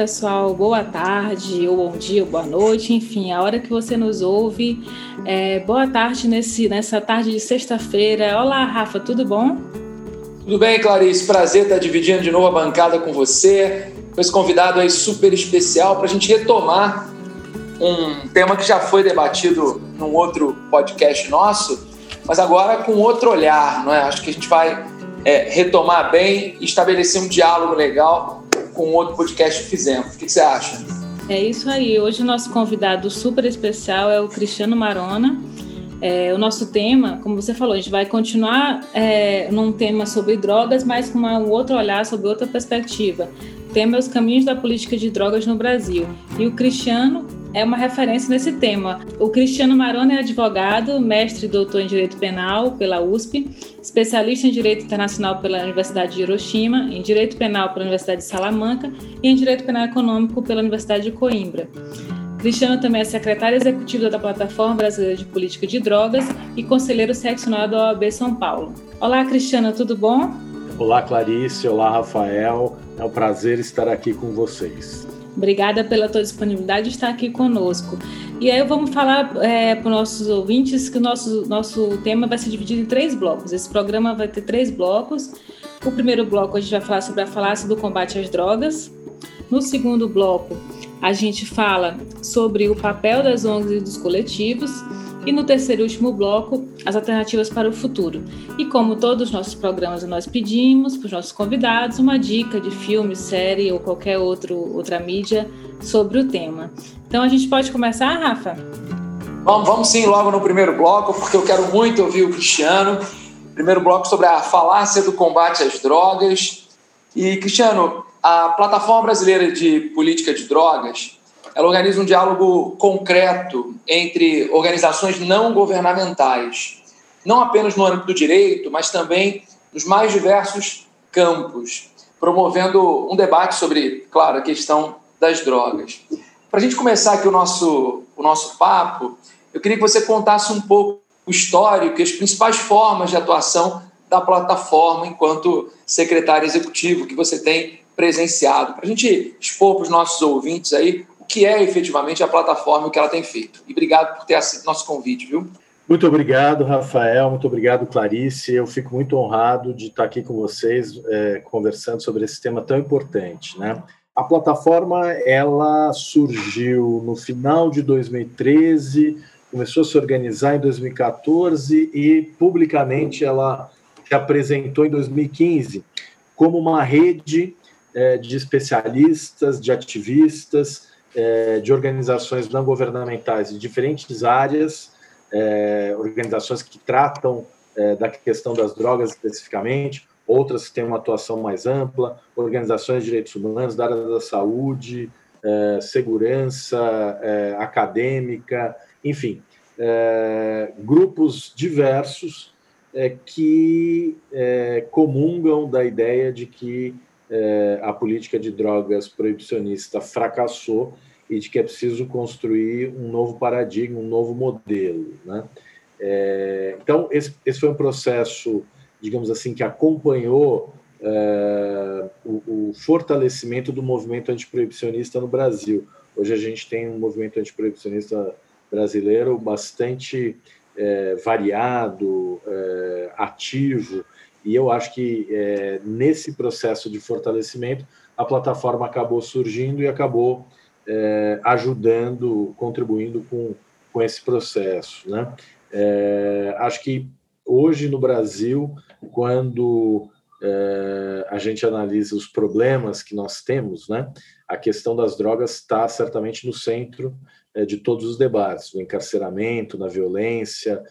Pessoal. Boa tarde, ou bom dia, ou boa noite. Enfim, a hora que você nos ouve. É, boa tarde nesse, nessa tarde de sexta-feira. Olá, Rafa, tudo bom? Tudo bem, Clarice? Prazer estar dividindo de novo a bancada com você. Com esse convidado aí super especial para a gente retomar um tema que já foi debatido num outro podcast nosso, mas agora com outro olhar, não é? Acho que a gente vai é, retomar bem estabelecer um diálogo legal com outro podcast que fizemos. O que você acha? É isso aí. Hoje o nosso convidado super especial é o Cristiano Marona. É, o nosso tema, como você falou, a gente vai continuar é, num tema sobre drogas, mas com uma, um outro olhar, sobre outra perspectiva. O tema é os caminhos da política de drogas no Brasil. E o Cristiano é uma referência nesse tema. O Cristiano Maroni é advogado, mestre e doutor em Direito Penal pela USP, especialista em Direito Internacional pela Universidade de Hiroshima, em Direito Penal pela Universidade de Salamanca e em Direito Penal Econômico pela Universidade de Coimbra. Cristiano também é secretário executivo da Plataforma Brasileira de Política de Drogas e conselheiro seccional da OAB São Paulo. Olá, Cristiano, tudo bom? Olá, Clarice. Olá, Rafael. É um prazer estar aqui com vocês. Obrigada pela tua disponibilidade de estar aqui conosco. E aí vamos falar é, para os nossos ouvintes que o nosso, nosso tema vai ser dividido em três blocos. Esse programa vai ter três blocos. O primeiro bloco a gente vai falar sobre a falácia do combate às drogas. No segundo bloco, a gente fala sobre o papel das ONGs e dos coletivos. E no terceiro e último bloco, as alternativas para o futuro. E como todos os nossos programas, nós pedimos para os nossos convidados uma dica de filme, série ou qualquer outro, outra mídia sobre o tema. Então a gente pode começar, Rafa? Vamos, vamos sim, logo no primeiro bloco, porque eu quero muito ouvir o Cristiano. Primeiro bloco sobre a falácia do combate às drogas. E, Cristiano, a Plataforma Brasileira de Política de Drogas ela organiza um diálogo concreto entre organizações não governamentais, não apenas no âmbito do direito, mas também nos mais diversos campos, promovendo um debate sobre, claro, a questão das drogas. Para a gente começar aqui o nosso, o nosso papo, eu queria que você contasse um pouco o histórico e as principais formas de atuação da plataforma enquanto secretário executivo que você tem presenciado, para a gente expor para os nossos ouvintes aí que é efetivamente a plataforma que ela tem feito. E obrigado por ter aceito nosso convite, viu? Muito obrigado, Rafael. Muito obrigado, Clarice. Eu fico muito honrado de estar aqui com vocês é, conversando sobre esse tema tão importante, né? A plataforma ela surgiu no final de 2013, começou a se organizar em 2014 e publicamente ela se apresentou em 2015 como uma rede é, de especialistas, de ativistas de organizações não governamentais de diferentes áreas, é, organizações que tratam é, da questão das drogas especificamente, outras que têm uma atuação mais ampla, organizações de direitos humanos, da área da saúde, é, segurança é, acadêmica, enfim, é, grupos diversos que comungam da ideia de que é, a política de drogas proibicionista fracassou e de que é preciso construir um novo paradigma, um novo modelo. Né? É, então, esse, esse, foi um processo, digamos assim, que acompanhou é, o, o, fortalecimento do movimento antiproibicionista no Brasil. Hoje a gente tem um movimento antiproibicionista brasileiro bastante é, variado, é, ativo, e eu acho que é, nesse processo de fortalecimento, a plataforma acabou surgindo e acabou é, ajudando, contribuindo com, com esse processo. Né? É, acho que hoje no Brasil, quando é, a gente analisa os problemas que nós temos, né, a questão das drogas está certamente no centro é, de todos os debates, no encarceramento, na violência,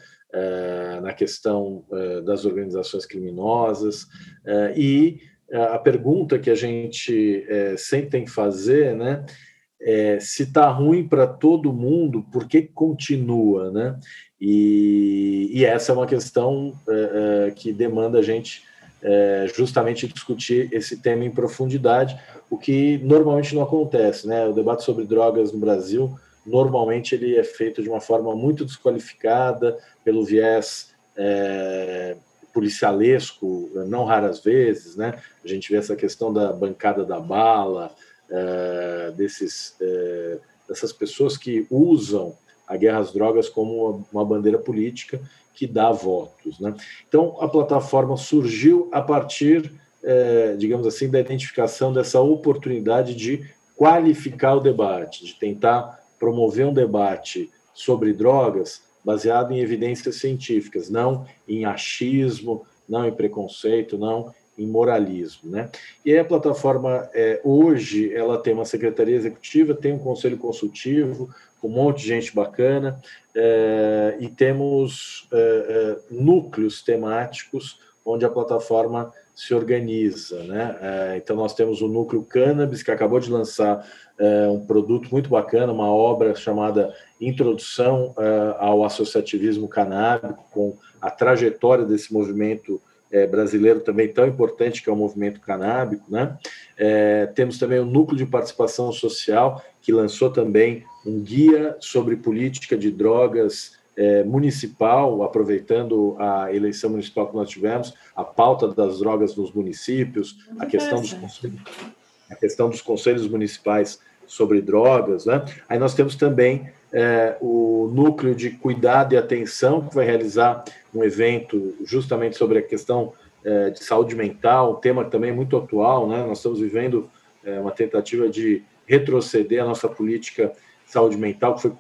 na questão eh, das organizações criminosas. Eh, e a pergunta que a gente sempre tem que fazer, né? É, se está ruim para todo mundo, por que continua, né? E, e essa é uma questão é, é, que demanda a gente justamente discutir esse tema em profundidade, o que normalmente não acontece, né? O debate sobre drogas no Brasil normalmente ele é feito de uma forma muito desqualificada pelo viés é, policialesco, não raras vezes, né? A gente vê essa questão da bancada da bala, uh, desses, uh, dessas pessoas que usam a guerra às drogas como uma bandeira política que dá votos. Né? Então, a plataforma surgiu a partir, uh, digamos assim, da identificação dessa oportunidade de qualificar o debate, de tentar promover um debate sobre drogas baseado em evidências científicas, não em achismo, não em preconceito, não em moralismo, né? E a plataforma é, hoje ela tem uma secretaria executiva, tem um conselho consultivo um monte de gente bacana é, e temos é, é núcleos temáticos onde a plataforma se organiza, né? É, então nós temos o núcleo cannabis que acabou de lançar é, um produto muito bacana, uma obra chamada Introdução ao Associativismo Canábico, com a trajetória desse movimento é, brasileiro também tão importante, que é o movimento canábico. Né? É, temos também o Núcleo de Participação Social, que lançou também um guia sobre política de drogas é, municipal, aproveitando a eleição municipal que nós tivemos, a pauta das drogas nos municípios, a questão, dos conselhos, a questão dos conselhos municipais sobre drogas. Né? Aí nós temos também é, o núcleo de cuidado e atenção, que vai realizar um evento justamente sobre a questão é, de saúde mental, um tema que também é muito atual, né? Nós estamos vivendo uma tentativa de retroceder a nossa política de saúde mental, que foi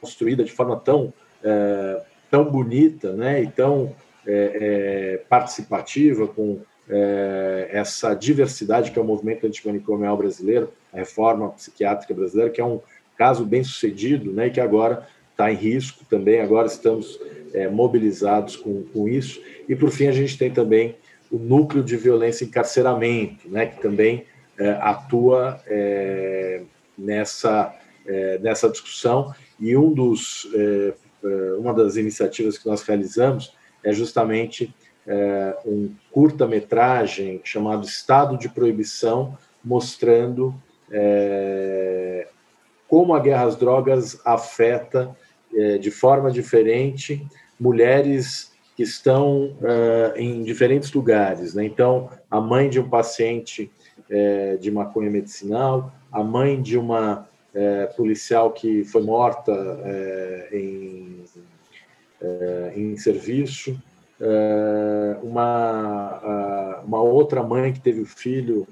construída de forma tão, é, tão bonita né? e tão é, é, participativa, com é, essa diversidade que é o movimento antimanicomial brasileiro, a reforma psiquiátrica brasileira, que é um caso bem sucedido, né, e que agora está em risco também, agora estamos é, mobilizados com, com isso. E, por fim, a gente tem também o núcleo de violência e encarceramento, né, que também atua nessa, nessa discussão. E um dos, uma das iniciativas que nós realizamos é justamente um curta-metragem chamado Estado de Proibição, mostrando como a guerra às drogas afeta é, de forma diferente mulheres que estão é, em diferentes lugares. Né? Então, a mãe de um paciente é, de maconha medicinal, a mãe de uma é, policial que foi morta é, em, é, em serviço, uma, uma outra mãe que teve o filho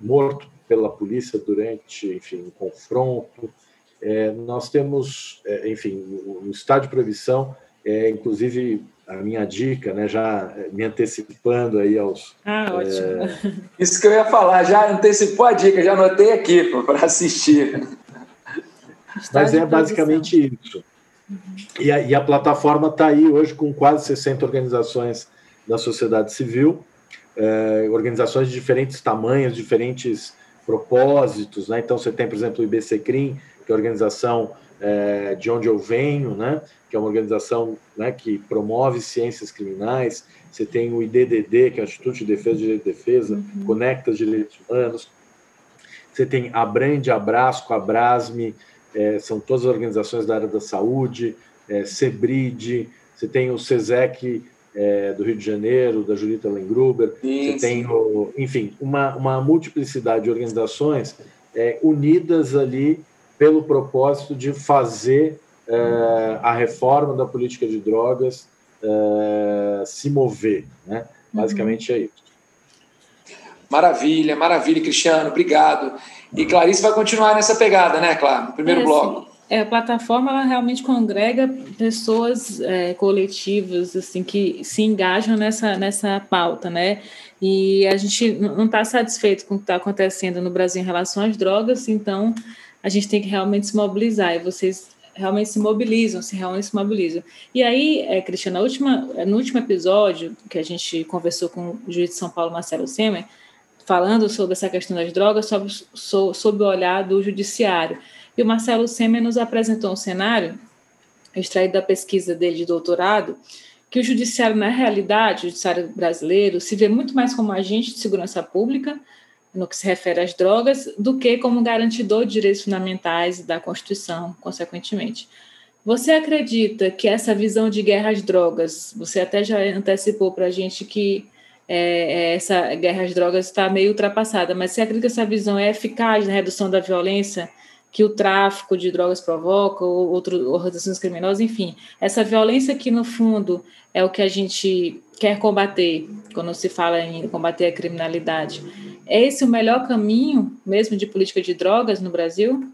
morto pela polícia durante, enfim, um confronto. É, nós temos, é, enfim, o, o estado de proibição é, inclusive, a minha dica, né, já me antecipando aí aos... Ah, é, ótimo. Isso que eu ia falar, já antecipou a dica, já anotei aqui para assistir. Mas é basicamente isso. E a, e a plataforma está aí hoje com quase 60 organizações da sociedade civil, é, organizações de diferentes tamanhos, diferentes propósitos, né? Então você tem, por exemplo, o IBCCRIM, que é a organização é, de onde eu venho, né? Que é uma organização né, que promove ciências criminais. Você tem o IDDD, que é o Instituto de Defesa de Direito de Defesa, uhum. Conecta os Direitos Humanos. Você tem a Brand, Abrasco, Abrasme, é, são todas as organizações da área da saúde, é, Cebride, você tem o SESEC, é, do Rio de Janeiro, da Julita Lengruber, você tem, o, enfim, uma, uma multiplicidade de organizações é, unidas ali pelo propósito de fazer é, a reforma da política de drogas é, se mover. Né? Basicamente uhum. é isso. Maravilha, maravilha, Cristiano, obrigado. E Clarice vai continuar nessa pegada, né, Claro? No primeiro é, bloco. É, a plataforma ela realmente congrega pessoas é, coletivas assim que se engajam nessa, nessa pauta, né? E a gente não está satisfeito com o que está acontecendo no Brasil em relação às drogas, então a gente tem que realmente se mobilizar. E vocês realmente se mobilizam, se realmente se mobilizam. E aí, é, Cristiana, última, no último episódio que a gente conversou com o juiz de São Paulo, Marcelo Semer, falando sobre essa questão das drogas, sob, sob o olhar do judiciário. E o Marcelo Semer nos apresentou um cenário, extraído da pesquisa dele de doutorado, que o judiciário, na realidade, o judiciário brasileiro, se vê muito mais como agente de segurança pública, no que se refere às drogas, do que como garantidor de direitos fundamentais da Constituição, consequentemente. Você acredita que essa visão de guerra às drogas, você até já antecipou para a gente que é, é, essa guerra às drogas está meio ultrapassada, mas você acredita que essa visão é eficaz na redução da violência que o tráfico de drogas provoca, ou outras organizações criminosas, enfim, essa violência que no fundo é o que a gente quer combater quando se fala em combater a criminalidade. É esse o melhor caminho mesmo de política de drogas no Brasil?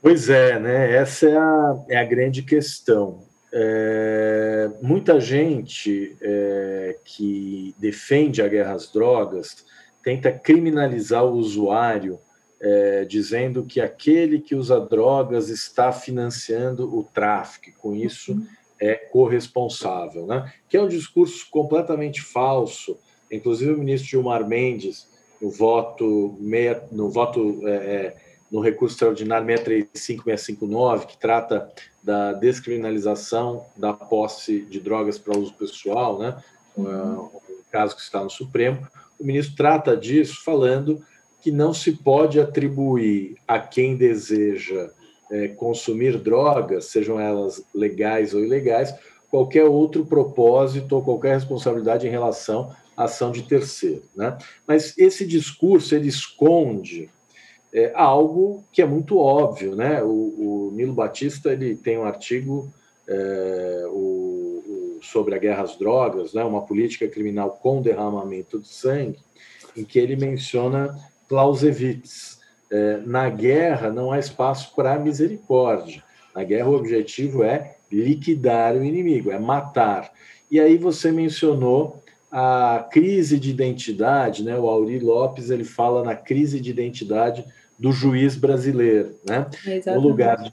Pois é, né? Essa é a, é a grande questão. É, muita gente é, que defende a guerra às drogas tenta criminalizar o usuário, é, dizendo que aquele que usa drogas está financiando o tráfico, com isso uhum. é corresponsável, né? Que é um discurso completamente falso. Inclusive o ministro Gilmar Mendes, no voto meia, no voto é, é no recurso extraordinário 635-659, que trata da descriminalização da posse de drogas para uso pessoal, né? Uhum. um caso que está no Supremo, o ministro trata disso falando que não se pode atribuir a quem deseja é, consumir drogas, sejam elas legais ou ilegais, qualquer outro propósito ou qualquer responsabilidade em relação à ação de terceiro. Né? Mas esse discurso ele esconde é, algo que é muito óbvio, né? O, o Nilo Batista ele tem um artigo é, o, o, sobre a guerra às drogas, né? Uma política criminal com derramamento de sangue, em que ele menciona Clausewitz. É, na guerra não há espaço para misericórdia. Na guerra o objetivo é liquidar o inimigo, é matar. E aí você mencionou a crise de identidade, né? O Auri Lopes ele fala na crise de identidade do juiz brasileiro. Né? No, lugar de,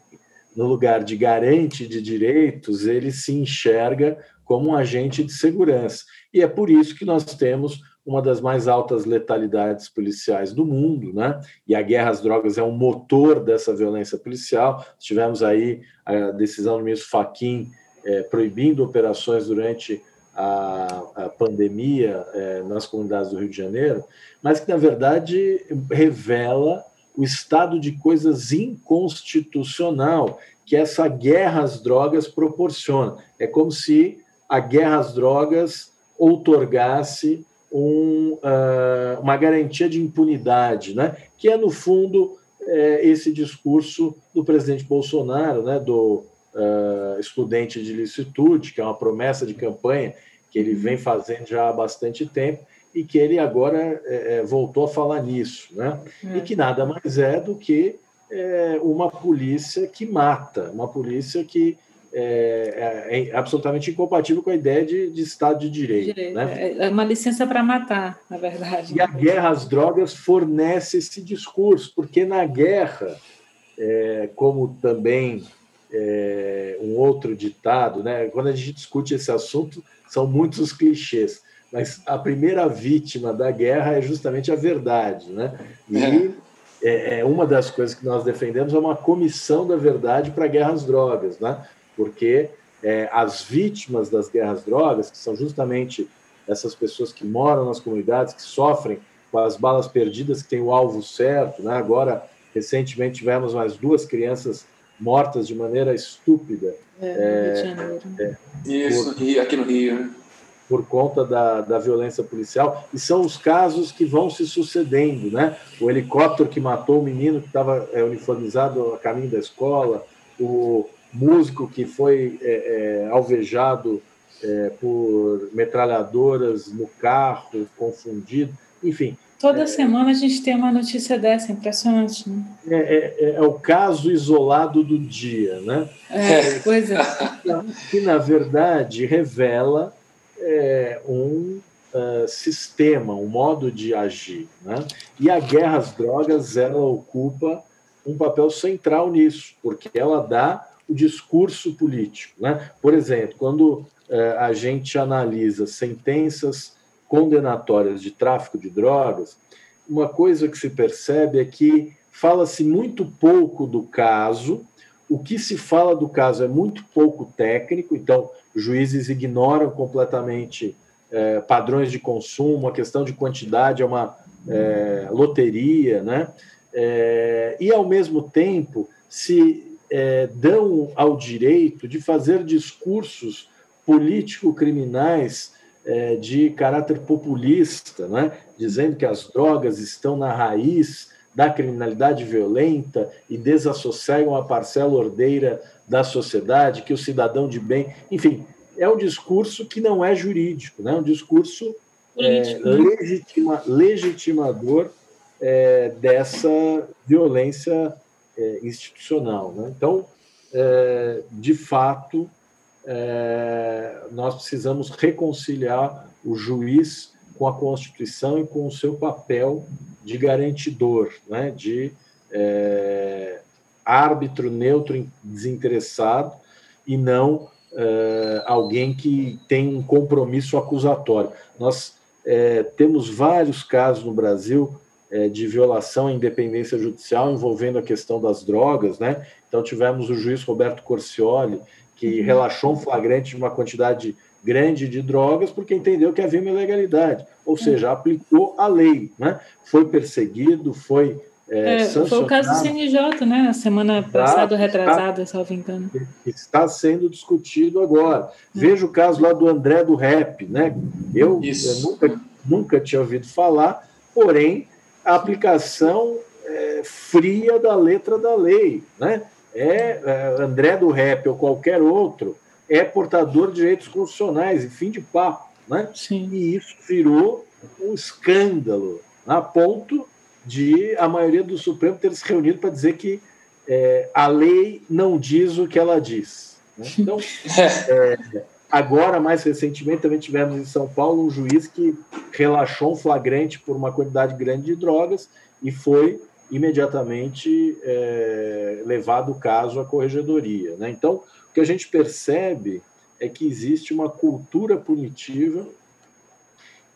no lugar de garante de direitos, ele se enxerga como um agente de segurança. E é por isso que nós temos uma das mais altas letalidades policiais do mundo, né? E a guerra às drogas é um motor dessa violência policial. Tivemos aí a decisão do ministro Faquim é, proibindo operações durante a, a pandemia é, nas comunidades do Rio de Janeiro, mas que na verdade revela o estado de coisas inconstitucional que essa guerra às drogas proporciona. É como se a guerra às drogas outorgasse um, uh, uma garantia de impunidade, né? que é, no fundo, é, esse discurso do presidente Bolsonaro, né? do uh, excludente de licitude, que é uma promessa de campanha que ele vem fazendo já há bastante tempo, e que ele agora é, é, voltou a falar nisso, né? É. E que nada mais é do que é, uma polícia que mata, uma polícia que é, é, é absolutamente incompatível com a ideia de, de Estado de Direito. direito. Né? É uma licença para matar, na verdade. E a guerra às drogas fornece esse discurso, porque na guerra, como também um outro ditado, né? quando a gente discute esse assunto, são muitos os clichês mas a primeira vítima da guerra é justamente a verdade, né? E é. é, é uma das coisas que nós defendemos é uma comissão da verdade para a guerra às drogas, né? Porque é, as vítimas das guerras drogas, que são justamente essas pessoas que moram nas comunidades, que sofrem com as balas perdidas, que têm o alvo certo, né? Agora, recentemente tivemos mais duas crianças mortas de maneira estúpida. É, no Rio de Janeiro. É, Isso, por... aqui no Rio, né? por conta da, da violência policial, e são os casos que vão se sucedendo, né? O helicóptero que matou o menino que estava é, uniformizado a caminho da escola, o músico que foi é, é, alvejado é, por metralhadoras no carro, confundido, enfim. Toda é, semana a gente tem uma notícia dessa, impressionante, né? É, é, é, o caso isolado do dia, né? É, pois é. Que, na verdade, revela é, um uh, sistema, um modo de agir. Né? E a guerra às drogas ela ocupa um papel central nisso, porque ela dá o discurso político. Né? Por exemplo, quando uh, a gente analisa sentenças condenatórias de tráfico de drogas, uma coisa que se percebe é que fala-se muito pouco do caso, o que se fala do caso é muito pouco técnico, então juízes ignoram completamente é, padrões de consumo, a questão de quantidade é uma é, loteria, né? E, ao mesmo tempo, se é, dão ao direito de fazer discursos político-criminais é, de caráter populista, né? dizendo que as drogas estão na raiz da criminalidade violenta e desassossegam a parcela ordeira da sociedade, que o cidadão de bem. Enfim, é um discurso que não é jurídico, né? é um discurso é, legitima, legitimador é, dessa violência é, institucional. Né? Então, é, de fato, é, nós precisamos reconciliar o juiz com a Constituição e com o seu papel de garantidor, né? de é, árbitro neutro desinteressado e não alguém que tem um compromisso acusatório. Nós temos vários casos no Brasil é, de violação à independência judicial envolvendo a questão das drogas, né? Então tivemos o juiz Roberto Corcioli que uhum. relaxou um flagrante de uma quantidade grande de drogas porque entendeu que havia uma ilegalidade, ou seja, aplicou a lei, né? Foi perseguido, foi é, é, foi o caso do CNJ, né? Na semana passada, retrasada, salvo engano. Está sendo discutido agora. É. Veja o caso lá do André do Rap, né? Eu, eu nunca, nunca tinha ouvido falar, porém a aplicação é, fria da letra da lei. Né? É, é, André do Rep ou qualquer outro é portador de direitos constitucionais, e fim de papo. Né? Sim. E isso virou um escândalo, a ponto de a maioria do Supremo ter se reunido para dizer que é, a lei não diz o que ela diz. Né? Então, é, Agora, mais recentemente, também tivemos em São Paulo um juiz que relaxou um flagrante por uma quantidade grande de drogas e foi imediatamente é, levado o caso à corregedoria. Né? Então, o que a gente percebe é que existe uma cultura punitiva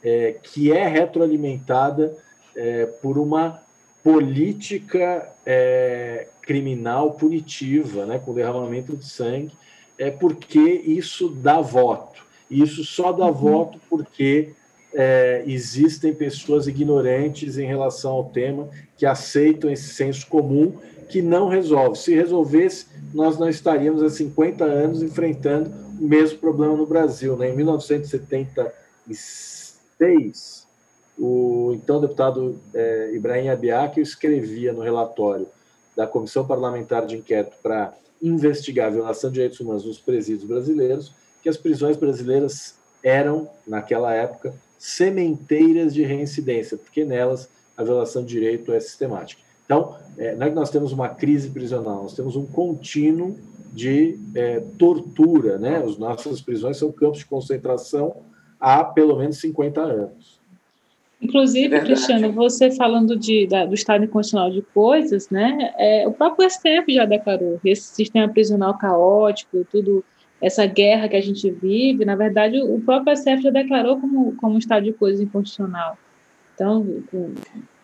é, que é retroalimentada é, por uma política é, criminal punitiva, né, com derramamento de sangue, é porque isso dá voto. E isso só dá uhum. voto porque é, existem pessoas ignorantes em relação ao tema que aceitam esse senso comum que não resolve. Se resolvesse, nós não estaríamos há 50 anos enfrentando o mesmo problema no Brasil. Né? Em 1976, o então deputado é, Ibrahim Abiac escrevia no relatório da Comissão Parlamentar de Inquérito para investigar a violação de direitos humanos nos presídios brasileiros, que as prisões brasileiras eram, naquela época, sementeiras de reincidência, porque nelas a violação de direito é sistemática. Então, é, não é que nós temos uma crise prisional, nós temos um contínuo de é, tortura. Né? As nossas prisões são campos de concentração há pelo menos 50 anos. Inclusive, é Cristiano, você falando de, da, do estado inconstitucional de coisas, né? É, o próprio STF já declarou esse sistema prisional caótico, tudo essa guerra que a gente vive, na verdade, o próprio STF já declarou como, como estado de coisas inconstitucional. Então,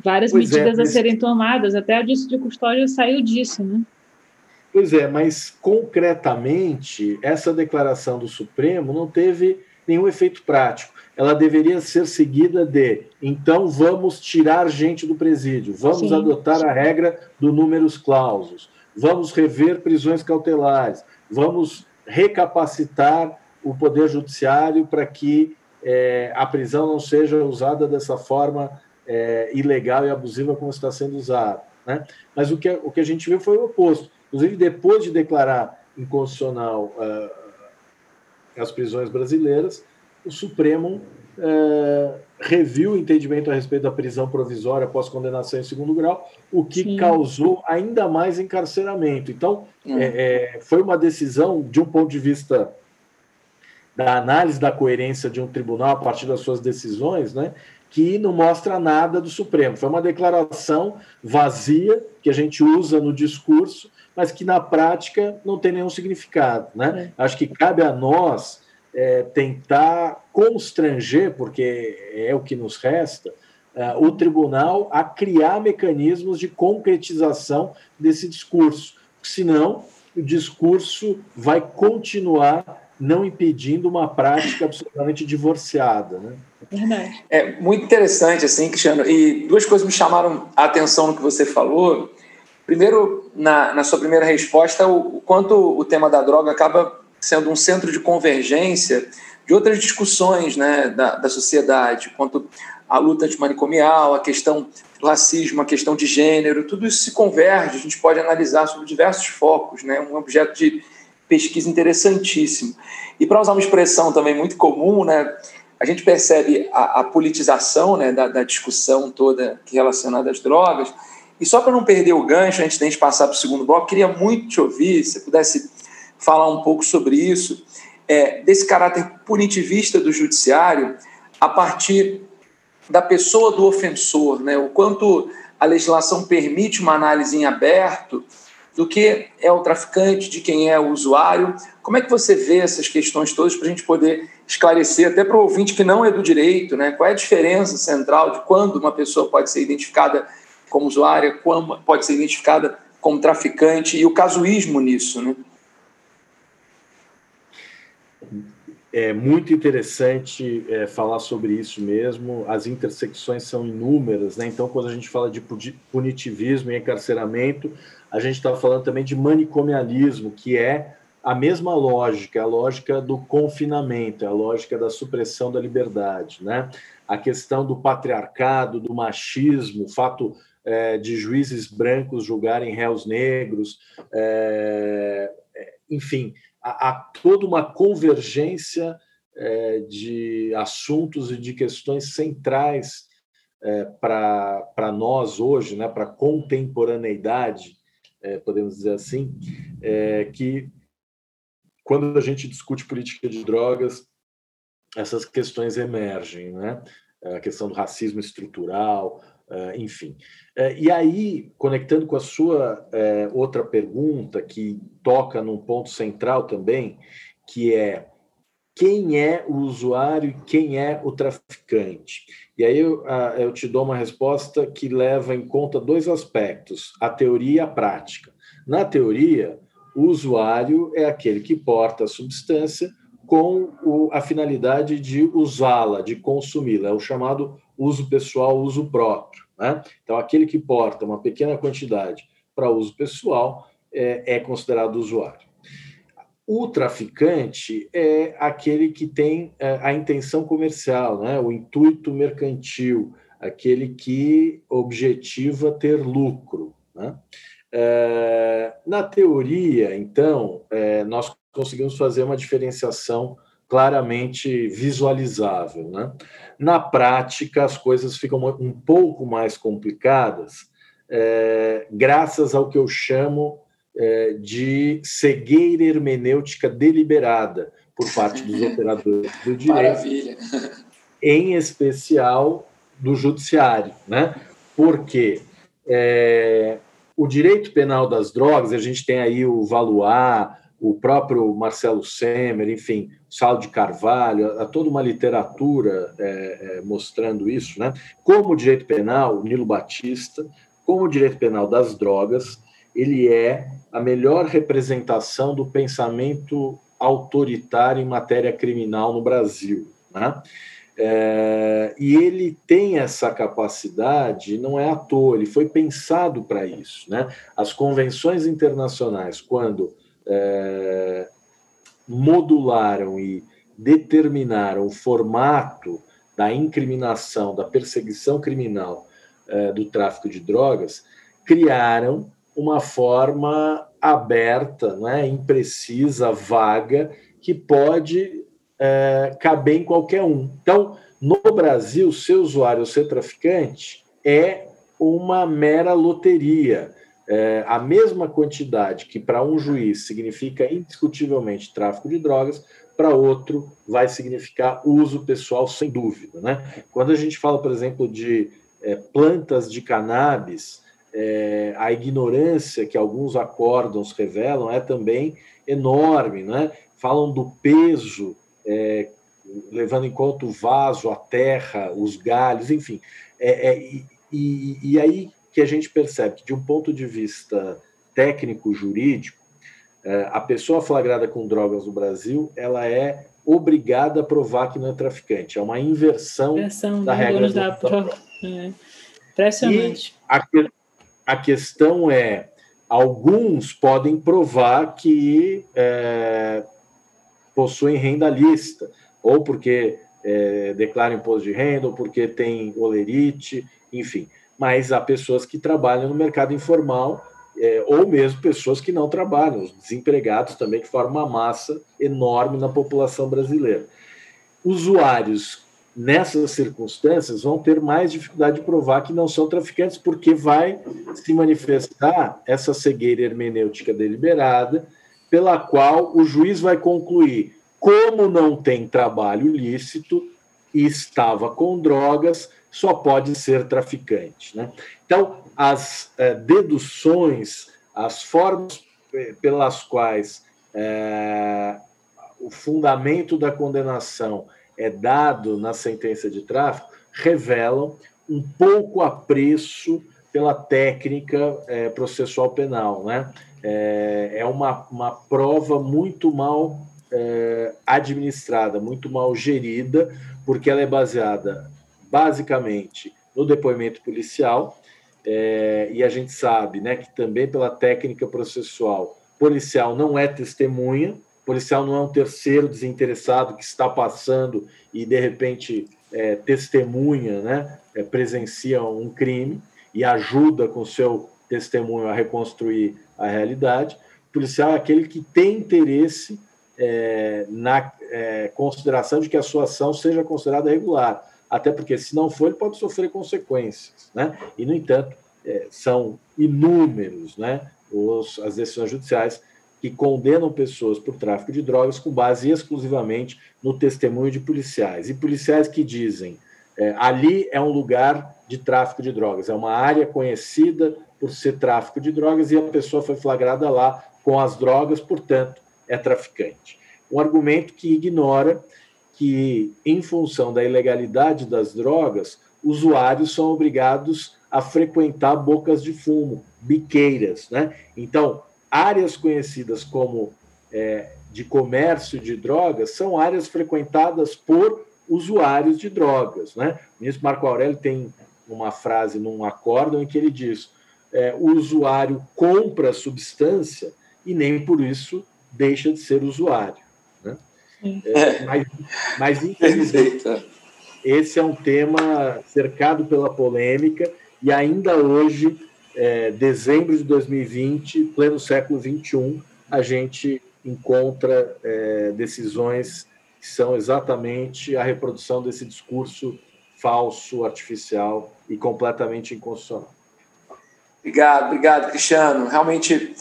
várias pois é, medidas é, mas... a serem tomadas, até a disso de custódia saiu disso, né? Pois é, mas concretamente, essa declaração do Supremo não teve nenhum efeito prático ela deveria ser seguida de então vamos tirar gente do presídio, vamos Sim. adotar a regra do números clausos, vamos rever prisões cautelares, vamos recapacitar o poder judiciário para que é, a prisão não seja usada dessa forma é, ilegal e abusiva como está sendo usada. Né? Mas o que, o que a gente viu foi o oposto. Inclusive, depois de declarar inconstitucional uh, as prisões brasileiras, o Supremo é, reviu o entendimento a respeito da prisão provisória após condenação em segundo grau, o que Sim. causou ainda mais encarceramento. Então, hum. é, é, foi uma decisão, de um ponto de vista da análise da coerência de um tribunal a partir das suas decisões, né, que não mostra nada do Supremo. Foi uma declaração vazia que a gente usa no discurso, mas que na prática não tem nenhum significado. Né? É. Acho que cabe a nós é, tentar constranger, porque é o que nos resta, é, o tribunal a criar mecanismos de concretização desse discurso. Senão, o discurso vai continuar não impedindo uma prática absolutamente divorciada. Né? Verdade. É muito interessante, assim, Cristiano. E duas coisas me chamaram a atenção no que você falou. Primeiro, na, na sua primeira resposta, o, o quanto o tema da droga acaba sendo um centro de convergência de outras discussões né, da, da sociedade, quanto à luta antimanicomial, a questão do racismo, a questão de gênero, tudo isso se converge, a gente pode analisar sobre diversos focos, né, um objeto de pesquisa interessantíssimo. E para usar uma expressão também muito comum, né, a gente percebe a, a politização né, da, da, discussão toda relacionada às drogas. E só para não perder o gancho, antes de a gente passar para o segundo bloco, queria muito te ouvir, se pudesse falar um pouco sobre isso, é, desse caráter punitivista do judiciário a partir da pessoa do ofensor, né? o quanto a legislação permite uma análise em aberto do que é o traficante, de quem é o usuário. Como é que você vê essas questões todas para a gente poder esclarecer, até para o ouvinte que não é do direito, né? qual é a diferença central de quando uma pessoa pode ser identificada como usuária, quando pode ser identificada como traficante e o casuísmo nisso, né? É muito interessante é, falar sobre isso mesmo. As intersecções são inúmeras, né? Então, quando a gente fala de punitivismo e encarceramento, a gente está falando também de manicomialismo, que é a mesma lógica, a lógica do confinamento, a lógica da supressão da liberdade, né? A questão do patriarcado, do machismo, o fato é, de juízes brancos julgarem réus negros, é, é enfim, há, há, toda uma convergência é, de assuntos e de questões centrais é, para nós hoje, né? Para a contemporaneidade, é, podemos dizer assim, que quando a gente discute política de drogas, essas questões emergem, né? A questão do racismo estrutural, enfim. Eh, e aí, conectando com a sua eh, outra pergunta, que toca num ponto central também, que é quem é o usuário e quem é o traficante. E aí eu, eu te dou uma resposta que leva em conta dois aspectos, a teoria e a prática. Na teoria, o usuário é aquele que porta a substância com o, a finalidade de usá-la, de consumi-la, é o chamado uso pessoal, uso próprio. Né? Então, aquele que porta uma pequena quantidade para uso pessoal é, é considerado usuário. O traficante é aquele que tem é, a intenção comercial, né? o intuito mercantil, aquele que objetiva ter lucro. Né? É, na teoria, então, é, nós conseguimos fazer uma diferenciação claramente visualizável. Né? Na prática, as coisas ficam um pouco mais complicadas, é, graças ao que eu chamo é, de cegueira hermenêutica deliberada por parte dos operadores do direito, Maravilha. em especial do judiciário, né? Porque é, o direito penal das drogas, a gente tem aí o Valois, o próprio Marcelo Semer, enfim, Sal de Carvalho, há toda uma literatura é, é, mostrando isso, né? Como o direito penal, Nilo Batista, como o direito penal das drogas, ele é a melhor representação do pensamento autoritário em matéria criminal no Brasil, né? É, e ele tem essa capacidade, não é à toa, ele foi pensado para isso. Né? As convenções internacionais, quando é, modularam e determinaram o formato da incriminação, da perseguição criminal é, do tráfico de drogas, criaram uma forma aberta, né, imprecisa, vaga, que pode é, caber em qualquer um. Então, no Brasil, ser usuário ou ser traficante é uma mera loteria. É, a mesma quantidade que para um juiz significa indiscutivelmente tráfico de drogas, para outro vai significar uso pessoal, sem dúvida. Né? Quando a gente fala, por exemplo, de é, plantas de cannabis, é, a ignorância que alguns acórdãos revelam é também enorme. Né? Falam do peso é, levando em conta o vaso, a terra, os galhos, enfim. É, é, e, e, aí que a gente percebe que, de um ponto de vista técnico-jurídico, é, a pessoa flagrada com drogas no Brasil, ela é obrigada a provar que não é traficante. É uma inversão, inversão da regra da, da prova. É. Impressionante. A, a questão é, alguns podem provar que é, possuem renda lista, ou porque é, declara imposto de renda, ou porque tem olerite, enfim. Mas há pessoas que trabalham no mercado informal, é, ou mesmo pessoas que não trabalham, os desempregados também, que formam uma massa enorme na população brasileira. Usuários nessas circunstâncias vão ter mais dificuldade de provar que não são traficantes, porque vai se manifestar essa cegueira hermenêutica deliberada, pela qual o juiz vai concluir como não tem trabalho lícito e estava com drogas, só pode ser traficante. Né? Então, as eh, deduções, as formas eh, pelas quais eh, o fundamento da condenação é dado na sentença de tráfico revelam um pouco apreço pela técnica processual penal. Né? É, uma, uma prova muito mal administrada, muito mal gerida, porque ela é baseada basicamente no depoimento policial, é, e a gente sabe né, que também pela técnica processual, policial não é testemunha, policial não é um terceiro desinteressado que está passando e de repente é, testemunha, né, é, presencia um crime e ajuda com seu testemunho a reconstruir a realidade. O policial é aquele que tem interesse é, na é, consideração de que a sua ação seja considerada regular, até porque, se não for, ele pode sofrer consequências. Né? E, no entanto, é, são inúmeros né, os, as decisões judiciais que condenam pessoas por tráfico de drogas com base exclusivamente no testemunho de policiais. E policiais que dizem é, ali é um lugar de tráfico de drogas, é uma área conhecida por ser tráfico de drogas e a pessoa foi flagrada lá com as drogas, portanto, é traficante. Um argumento que ignora que, em função da ilegalidade das drogas, usuários são obrigados a frequentar bocas de fumo, biqueiras. Né? Então, áreas conhecidas como é, de comércio de drogas são áreas frequentadas por usuários de drogas. Né? O ministro Marco Aurélio tem uma frase num acórdão em que ele diz: é, o usuário compra substância e nem por isso deixa de ser usuário. Né? É, mas, mas, infelizmente, esse é um tema cercado pela polêmica e ainda hoje, é, dezembro de 2020, pleno século XXI, a gente encontra é, decisões que são exatamente a reprodução desse discurso falso, artificial e completamente inconstitucional. Obrigado, obrigado, Cristiano. Realmente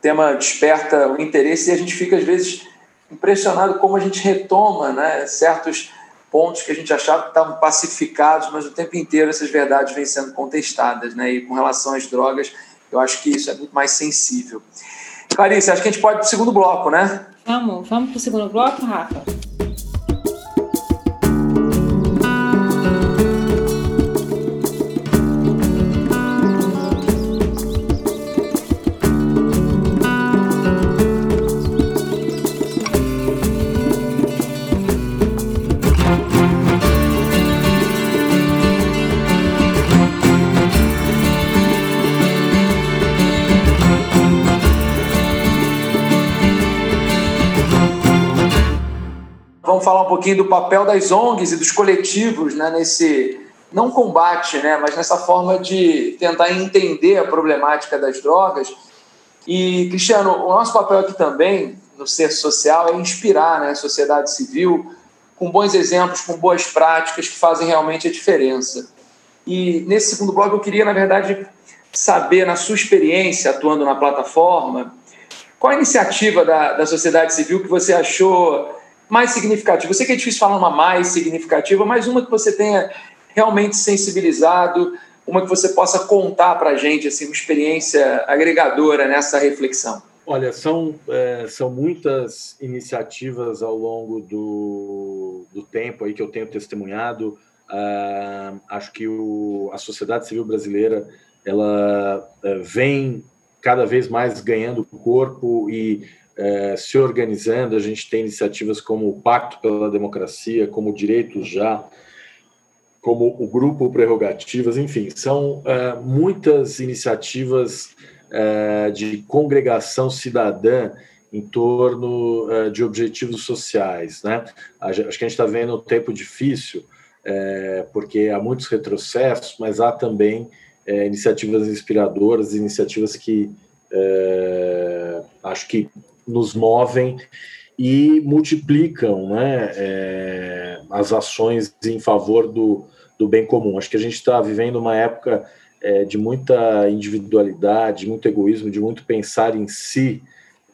tema desperta o interesse e a gente fica, às vezes, impressionado como a gente retoma né, certos pontos que a gente achava que estavam pacificados, mas o tempo inteiro essas verdades vêm sendo contestadas. Né? E com relação às drogas, eu acho que isso é muito mais sensível. Clarice, acho que a gente pode para o segundo bloco, né? Vamos, vamos para o segundo bloco, Rafa? Pouquinho do papel das ONGs e dos coletivos né, nesse, não combate, né, mas nessa forma de tentar entender a problemática das drogas. E, Cristiano, o nosso papel aqui também, no ser social, é inspirar né, a sociedade civil com bons exemplos, com boas práticas que fazem realmente a diferença. E nesse segundo bloco eu queria, na verdade, saber, na sua experiência atuando na plataforma, qual a iniciativa da, da sociedade civil que você achou mais significativa. Eu sei que é difícil falar uma mais significativa, mas uma que você tenha realmente sensibilizado, uma que você possa contar para a gente, assim, uma experiência agregadora nessa reflexão. Olha, são, é, são muitas iniciativas ao longo do, do tempo aí que eu tenho testemunhado. Uh, acho que o, a sociedade civil brasileira ela uh, vem cada vez mais ganhando corpo e é, se organizando. A gente tem iniciativas como o Pacto pela Democracia, como Direitos Já, como o Grupo Prerrogativas, enfim, são é, muitas iniciativas é, de congregação cidadã em torno de objetivos sociais. Né? Acho que a gente está vendo um tempo difícil, porque há muitos retrocessos, mas há também iniciativas inspiradoras, iniciativas que é, acho que nos movem e multiplicam né, é, as ações em favor do, do bem comum. Acho que a gente está vivendo uma época é, de muita individualidade, muito egoísmo, de muito pensar em si,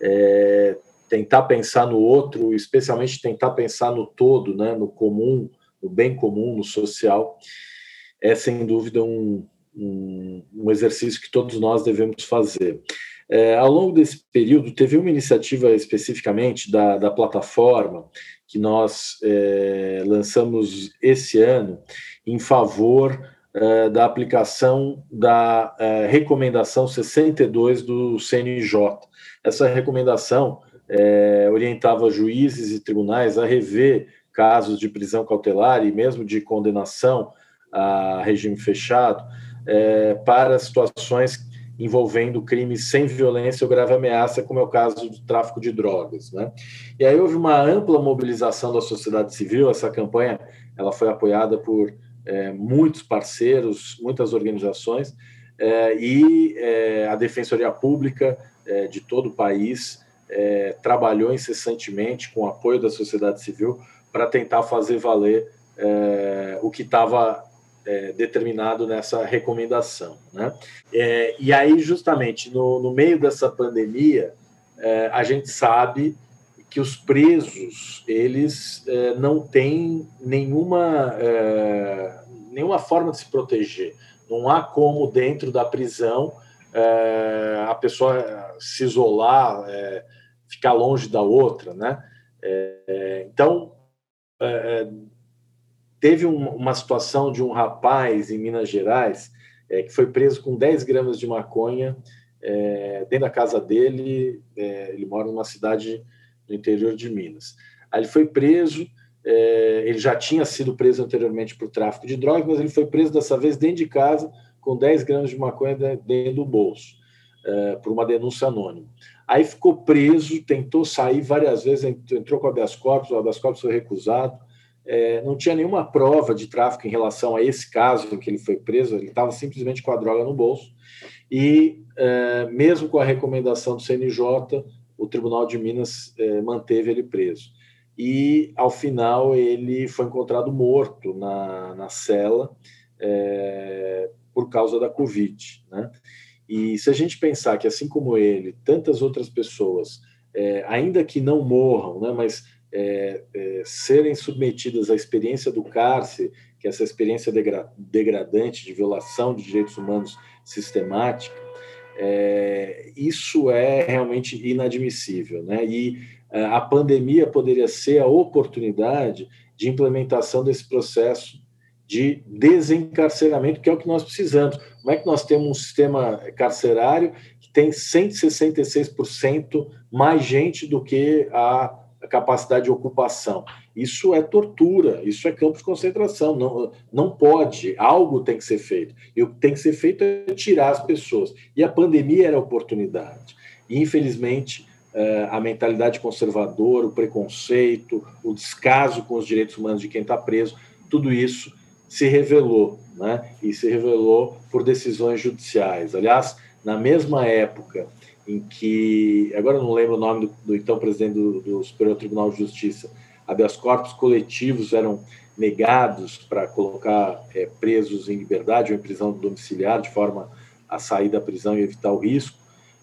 é, tentar pensar no outro, especialmente tentar pensar no todo, né, no comum, no bem comum, no social, é sem dúvida um, um, um exercício que todos nós devemos fazer. É, ao longo desse período, teve uma iniciativa especificamente da, da plataforma que nós é, lançamos esse ano em favor é, da aplicação da é, recomendação 62 do CNJ. Essa recomendação é, orientava juízes e tribunais a rever casos de prisão cautelar e mesmo de condenação a regime fechado é, para situações envolvendo crimes sem violência ou grave ameaça, como é o caso do tráfico de drogas. Né? E aí houve uma ampla mobilização da sociedade civil, essa campanha ela foi apoiada por é, muitos parceiros, muitas organizações, é, e é, a Defensoria Pública é, de todo o país é, trabalhou incessantemente com o apoio da sociedade civil para tentar fazer valer é, o que estava é, determinado nessa recomendação. Né? É, e aí, justamente, no, no meio dessa pandemia, é, a gente sabe que os presos eles é, não têm nenhuma, é, nenhuma forma de se proteger. Não há como, dentro da prisão, é, a pessoa se isolar, ficar longe da outra. Né? então, Teve um, uma situação de um rapaz em Minas Gerais é, que foi preso com 10 gramas de maconha é, dentro da casa dele. É, ele mora numa cidade no interior de Minas. Aí ele foi preso. É, ele já tinha sido preso anteriormente por tráfico de drogas, mas ele foi preso dessa vez dentro de casa com 10 gramas de maconha dentro do bolso, é, por uma denúncia anônima. Aí ficou preso, tentou sair várias vezes, entrou com habeas corpus, o habeas corpus foi recusado, é, não tinha nenhuma prova de tráfico em relação a esse caso em que ele foi preso, ele estava simplesmente com a droga no bolso. E, é, mesmo com a recomendação do CNJ, o Tribunal de Minas é, manteve ele preso. E, ao final, ele foi encontrado morto na, na cela é, por causa da Covid. Né? E se a gente pensar que, assim como ele, tantas outras pessoas, é, ainda que não morram, né, mas é, é, serem submetidas à experiência do cárcere, que é essa experiência degra degradante de violação de direitos humanos sistemática, é, isso é realmente inadmissível. Né? E é, a pandemia poderia ser a oportunidade de implementação desse processo de desencarceramento, que é o que nós precisamos. Como é que nós temos um sistema carcerário que tem 166% mais gente do que a a capacidade de ocupação. Isso é tortura, isso é campo de concentração. Não, não pode, algo tem que ser feito. E o que tem que ser feito é tirar as pessoas. E a pandemia era a oportunidade. E, infelizmente, eh, a mentalidade conservadora, o preconceito, o descaso com os direitos humanos de quem está preso, tudo isso se revelou, né? E se revelou por decisões judiciais. Aliás, na mesma época em que, agora não lembro o nome do, do então presidente do, do, Superior Tribunal de Justiça, habeas corpus coletivos eram negados para colocar é, presos em liberdade ou em prisão domiciliar, de forma a sair da prisão e evitar o risco.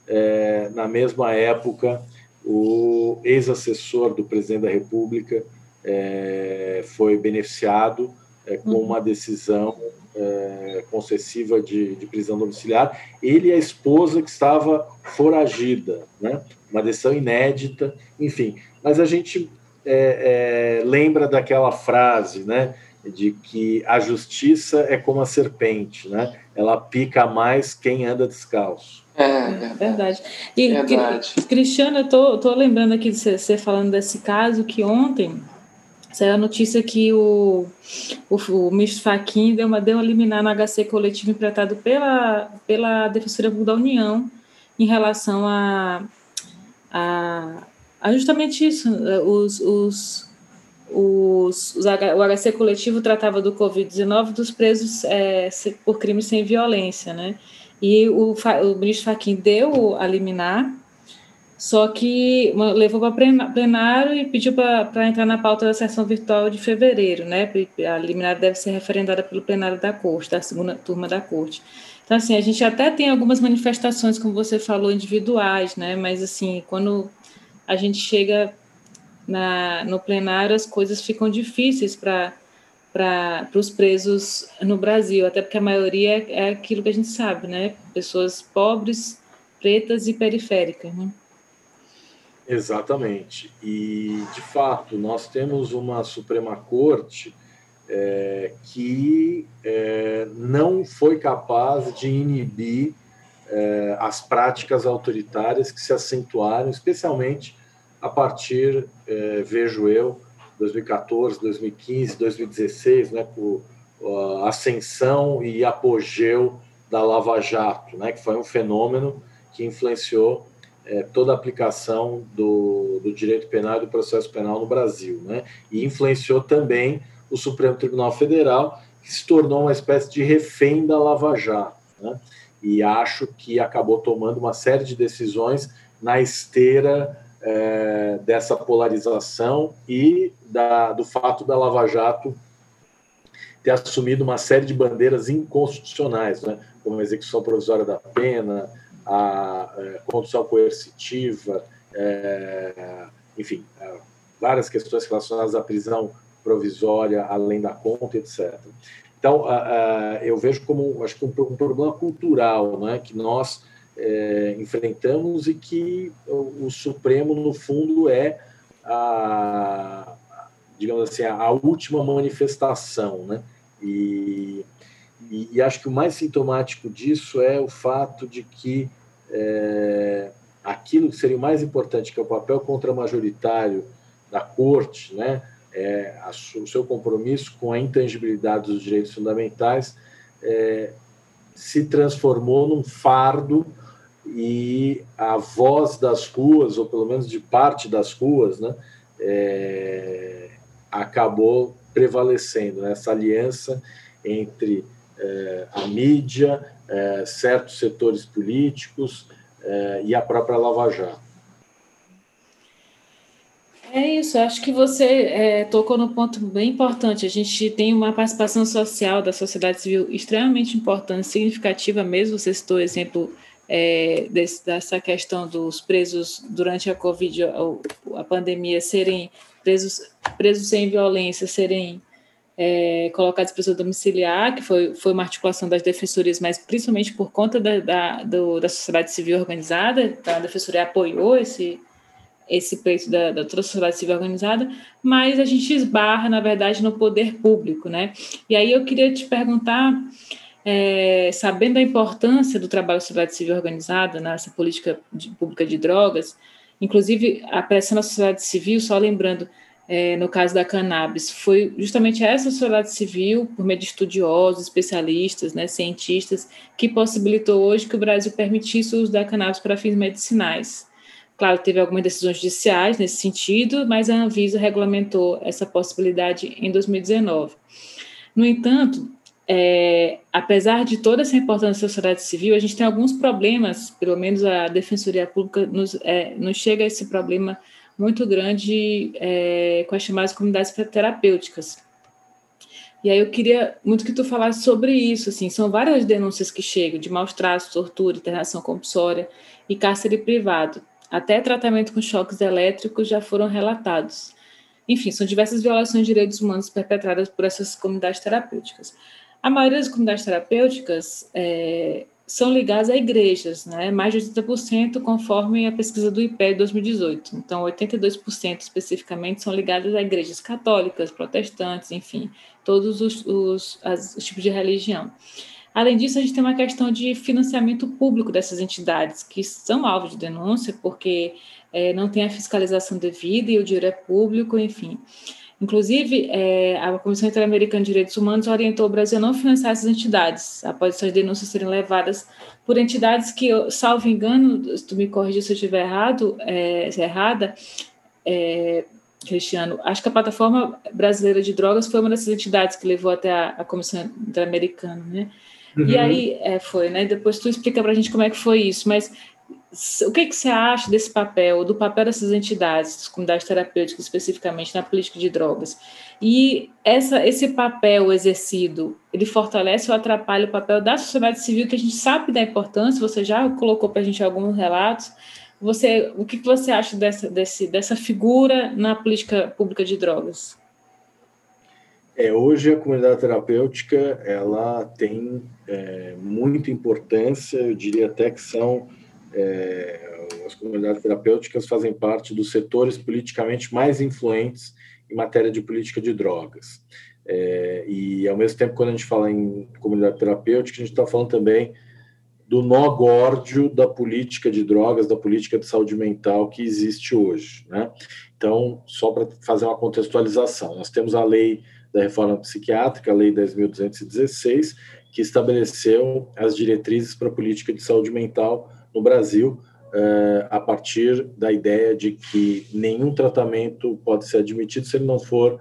É, na mesma época, o ex-assessor do presidente da República é, foi beneficiado é, com uhum. uma decisão é, concessiva de, de, prisão domiciliar, ele e a esposa que estava foragida, né? uma decisão inédita, enfim. Mas a gente é, é, lembra daquela frase, né? de que a justiça é como a serpente, né? ela pica mais quem anda descalço. É, é verdade. E, verdade. Cristiano, eu tô, tô lembrando aqui de você falando desse caso que ontem Saiu a notícia que o, o, o ministro Fachin deu uma, deu uma liminar no HC coletivo empretado pela, pela Defensoria Pública da União em relação a, a, a justamente isso, os, os, os, os, o HC coletivo tratava do Covid-19 dos presos é, por crimes sem violência, né? E o, o ministro Fachin deu a liminar, só que levou para plenário e pediu para entrar na pauta da sessão virtual de fevereiro, né? A liminar deve ser referendada pelo plenário da corte, da segunda turma da corte. Então, assim, a gente até tem algumas manifestações, como você falou, individuais, né? Mas, assim, quando a gente chega na, no plenário, as coisas ficam difíceis para para os presos no Brasil, até porque a maioria é, é aquilo que a gente sabe, né? Pessoas pobres, pretas e periféricas. Né? Exatamente. E, de fato, nós temos uma Suprema Corte é, que é, não foi capaz de inibir é, as práticas autoritárias que se acentuaram, especialmente a partir, é, vejo eu, 2014, 2015, 2016, né, com ascensão e apogeu da Lava Jato, né, que foi um fenômeno que influenciou é, toda a aplicação do, do, direito penal e do processo penal no Brasil, né, e influenciou também o Supremo Tribunal Federal, que se tornou uma espécie de refém da Lava Jato, né, e acho que acabou tomando uma série de decisões na esteira é, dessa polarização e da, do fato da Lava Jato ter assumido uma série de bandeiras inconstitucionais, né, como a execução provisória da pena, a, a é, condução coercitiva, é, enfim, é, várias questões relacionadas à prisão provisória, além da conta, etc. Então, eu vejo como acho que um, um problema cultural, né, que nós é, enfrentamos e que o, o, Supremo, no fundo, é a, digamos assim, a última manifestação, né? E, e, e, acho que o mais sintomático disso é o fato de que é, aquilo que seria o mais importante, que é o papel contra-majoritário da corte, né? É, a, o seu compromisso com a intangibilidade dos direitos fundamentais é, se transformou num fardo e a voz das ruas, ou pelo menos de parte das ruas, né, é, acabou prevalecendo né, essa aliança entre é, a mídia, é, certos setores políticos é, e a própria Lava Jato. É isso, acho que você tocou no ponto bem importante. A gente tem uma participação social da sociedade civil extremamente importante, significativa mesmo. Você citou o exemplo desse, dessa questão dos presos durante a Covid, a, a pandemia, serem presos, presos sem violência, serem é, colocados em prisão domiciliar, que foi, foi uma articulação das defensorias, mas principalmente por conta da, da, do, da sociedade civil organizada, então a defensoria apoiou esse, esse pleito da, da sociedade civil organizada, mas a gente esbarra, na verdade, no poder público, né? E aí eu queria te perguntar é, sabendo a importância do trabalho da sociedade civil organizada nessa política de, pública de drogas, inclusive a pressão da sociedade civil, só lembrando, é, no caso da cannabis, foi justamente essa sociedade civil, por meio de estudiosos, especialistas, né, cientistas, que possibilitou hoje que o Brasil permitisse o uso da cannabis para fins medicinais. Claro, teve algumas decisões judiciais nesse sentido, mas a Anvisa regulamentou essa possibilidade em 2019. No entanto, é, apesar de toda essa importância da sociedade civil, a gente tem alguns problemas, pelo menos a Defensoria Pública nos, é, nos chega a esse problema muito grande é, com as chamadas comunidades terapêuticas. E aí eu queria muito que tu falasse sobre isso, assim, são várias denúncias que chegam de maus tratos, tortura, internação compulsória e cárcere privado. Até tratamento com choques elétricos já foram relatados. Enfim, são diversas violações de direitos humanos perpetradas por essas comunidades terapêuticas. A maioria das comunidades terapêuticas é, são ligadas a igrejas, né? mais de 80% conforme a pesquisa do IPE de 2018. Então, 82% especificamente são ligadas a igrejas católicas, protestantes, enfim, todos os, os, as, os tipos de religião. Além disso, a gente tem uma questão de financiamento público dessas entidades, que são alvo de denúncia, porque é, não tem a fiscalização devida e o dinheiro é público, enfim. Inclusive, é, a Comissão Interamericana de Direitos Humanos orientou o Brasil a não financiar essas entidades, após essas denúncias serem levadas por entidades que, salvo engano, se tu me corrigir se eu estiver errado, é, se é errada, é, Cristiano, acho que a Plataforma Brasileira de Drogas foi uma dessas entidades que levou até a, a Comissão Interamericana, né? Uhum. E aí, é, foi, né? Depois tu explica para a gente como é que foi isso, mas o que, que você acha desse papel, do papel dessas entidades, das comunidades terapêuticas especificamente na política de drogas? E essa, esse papel exercido, ele fortalece ou atrapalha o papel da sociedade civil, que a gente sabe da importância, você já colocou para a gente alguns relatos. Você, o que, que você acha dessa, desse, dessa figura na política pública de drogas? É, hoje a comunidade terapêutica ela tem é, muita importância, eu diria até que são é, as comunidades terapêuticas fazem parte dos setores politicamente mais influentes em matéria de política de drogas. É, e, ao mesmo tempo, quando a gente fala em comunidade terapêutica, a gente está falando também do nó górdio da política de drogas, da política de saúde mental que existe hoje. Né? Então, só para fazer uma contextualização, nós temos a lei da reforma psiquiátrica, a lei 10.216, que estabeleceu as diretrizes para a política de saúde mental no Brasil, uh, a partir da ideia de que nenhum tratamento pode ser admitido se ele não for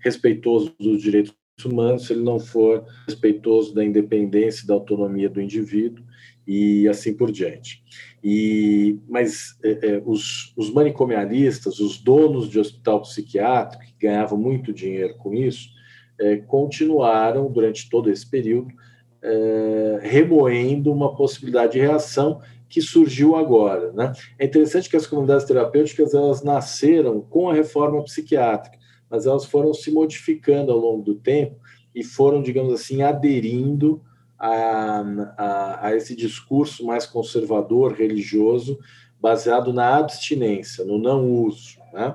respeitoso dos direitos humanos, se ele não for respeitoso da independência e da autonomia do indivíduo e assim por diante. E, mas é, é, os, os manicomialistas, os donos de hospital psiquiátrico, que ganhavam muito dinheiro com isso, é, continuaram durante todo esse período remoendo uma possibilidade de reação que surgiu agora. Né? É interessante que as comunidades terapêuticas elas nasceram com a reforma psiquiátrica, mas elas foram se modificando ao longo do tempo e foram, digamos assim, aderindo a, a, a esse discurso mais conservador, religioso, baseado na abstinência, no não uso. Né?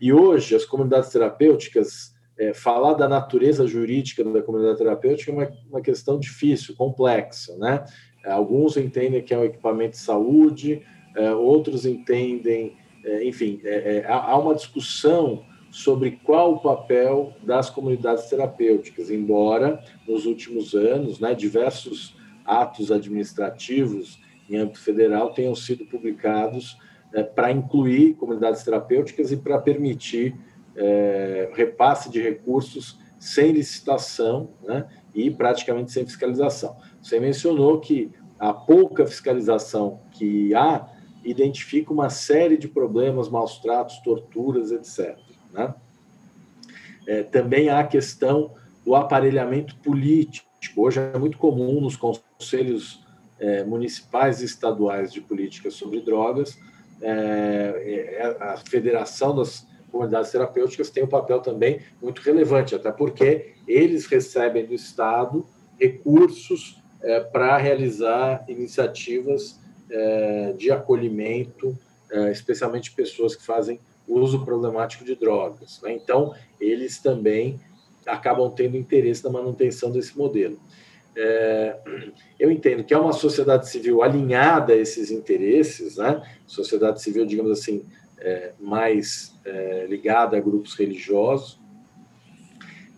E hoje, as comunidades terapêuticas, é, falar da natureza jurídica da comunidade terapêutica é uma, uma questão difícil, complexa. Né? Alguns entendem que é um equipamento de saúde, é, outros entendem, é, enfim, é, há uma discussão sobre qual o papel das comunidades terapêuticas, embora nos últimos anos, né, diversos atos administrativos em âmbito federal tenham sido publicados é, para incluir comunidades terapêuticas e para permitir é, repasse de recursos sem licitação né, e praticamente sem fiscalização. Você mencionou que a pouca fiscalização que há identifica uma série de problemas, maus tratos, torturas, etc. Né? É, também há a questão do aparelhamento político. Hoje é muito comum nos conselhos é, municipais e estaduais de política sobre drogas, é, é a Federação das Comunidades Terapêuticas tem um papel também muito relevante, até porque eles recebem do Estado recursos é, para realizar iniciativas é, de acolhimento, é, especialmente pessoas que fazem uso problemático de drogas. Né? Então, eles também acabam tendo interesse na manutenção desse modelo. É, eu entendo que é uma sociedade civil alinhada a esses interesses, né? sociedade civil, digamos assim, é, mais é, ligada a grupos religiosos,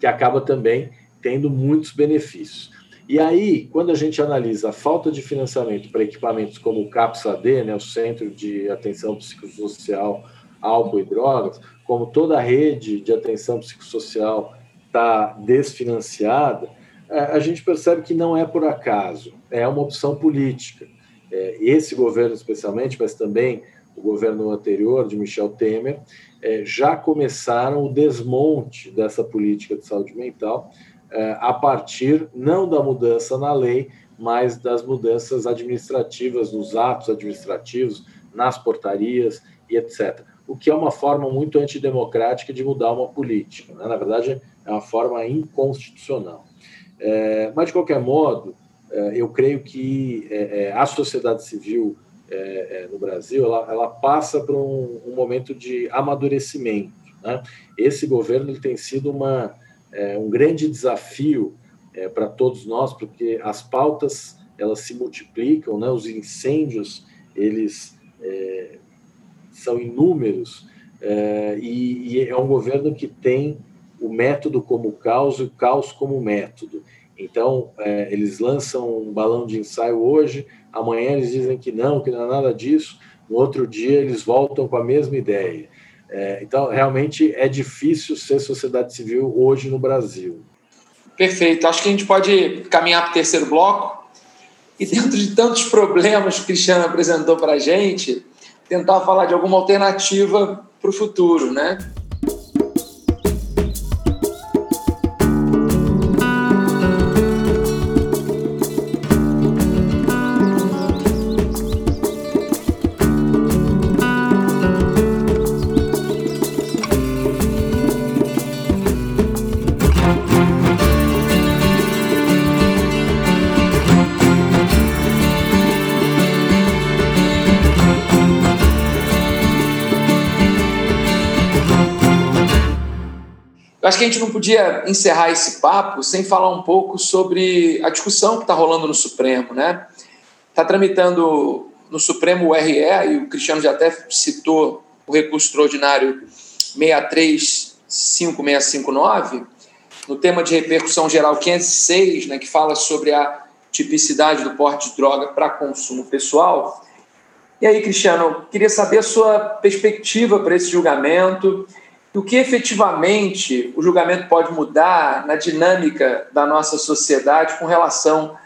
que acaba também tendo muitos benefícios. E aí, quando a gente analisa a falta de financiamento para equipamentos como o CAPS-AD, né, o Centro de Atenção Psicossocial, Álcool e Drogas, como toda a rede de atenção psicossocial está desfinanciada, é, a gente percebe que não é por acaso, é uma opção política. É, esse governo, especialmente, mas também o governo anterior, de Michel Temer, é, já começaram o desmonte dessa política de saúde mental a partir não da mudança na lei, mas das mudanças administrativas, nos atos administrativos, nas portarias e etc. O que é uma forma muito antidemocrática de mudar uma política. Né? Na verdade, é uma forma inconstitucional. É, mas, de qualquer modo, é, eu creio que é, é a sociedade civil é, no Brasil ela, ela passa por um, um, momento de amadurecimento. Né? Esse governo ele tem sido uma é um grande desafio é, para todos nós, porque as pautas elas se multiplicam, né? os incêndios eles é, são inúmeros é, e, e, é um governo que tem o método como caos e o caos como método. Então, é, eles lançam um balão de ensaio hoje, amanhã eles dizem que não, que não é nada disso, no outro dia eles voltam com a mesma ideia. É, então, realmente é difícil ser sociedade civil hoje no Brasil. Perfeito. Acho que a gente pode caminhar para o terceiro bloco. E dentro de tantos problemas que o Cristiano apresentou para a gente, tentar falar de alguma alternativa para o futuro, né? Acho que a gente não podia encerrar esse papo sem falar um pouco sobre a discussão que está rolando no Supremo, né? Está tramitando no Supremo o RE, e o Cristiano já até citou o recurso extraordinário 635659, no tema de repercussão geral 506, né, que fala sobre a tipicidade do porte de droga para consumo pessoal. E aí, Cristiano, queria saber a sua perspectiva para esse julgamento o que efetivamente o julgamento pode mudar na dinâmica da nossa sociedade com relação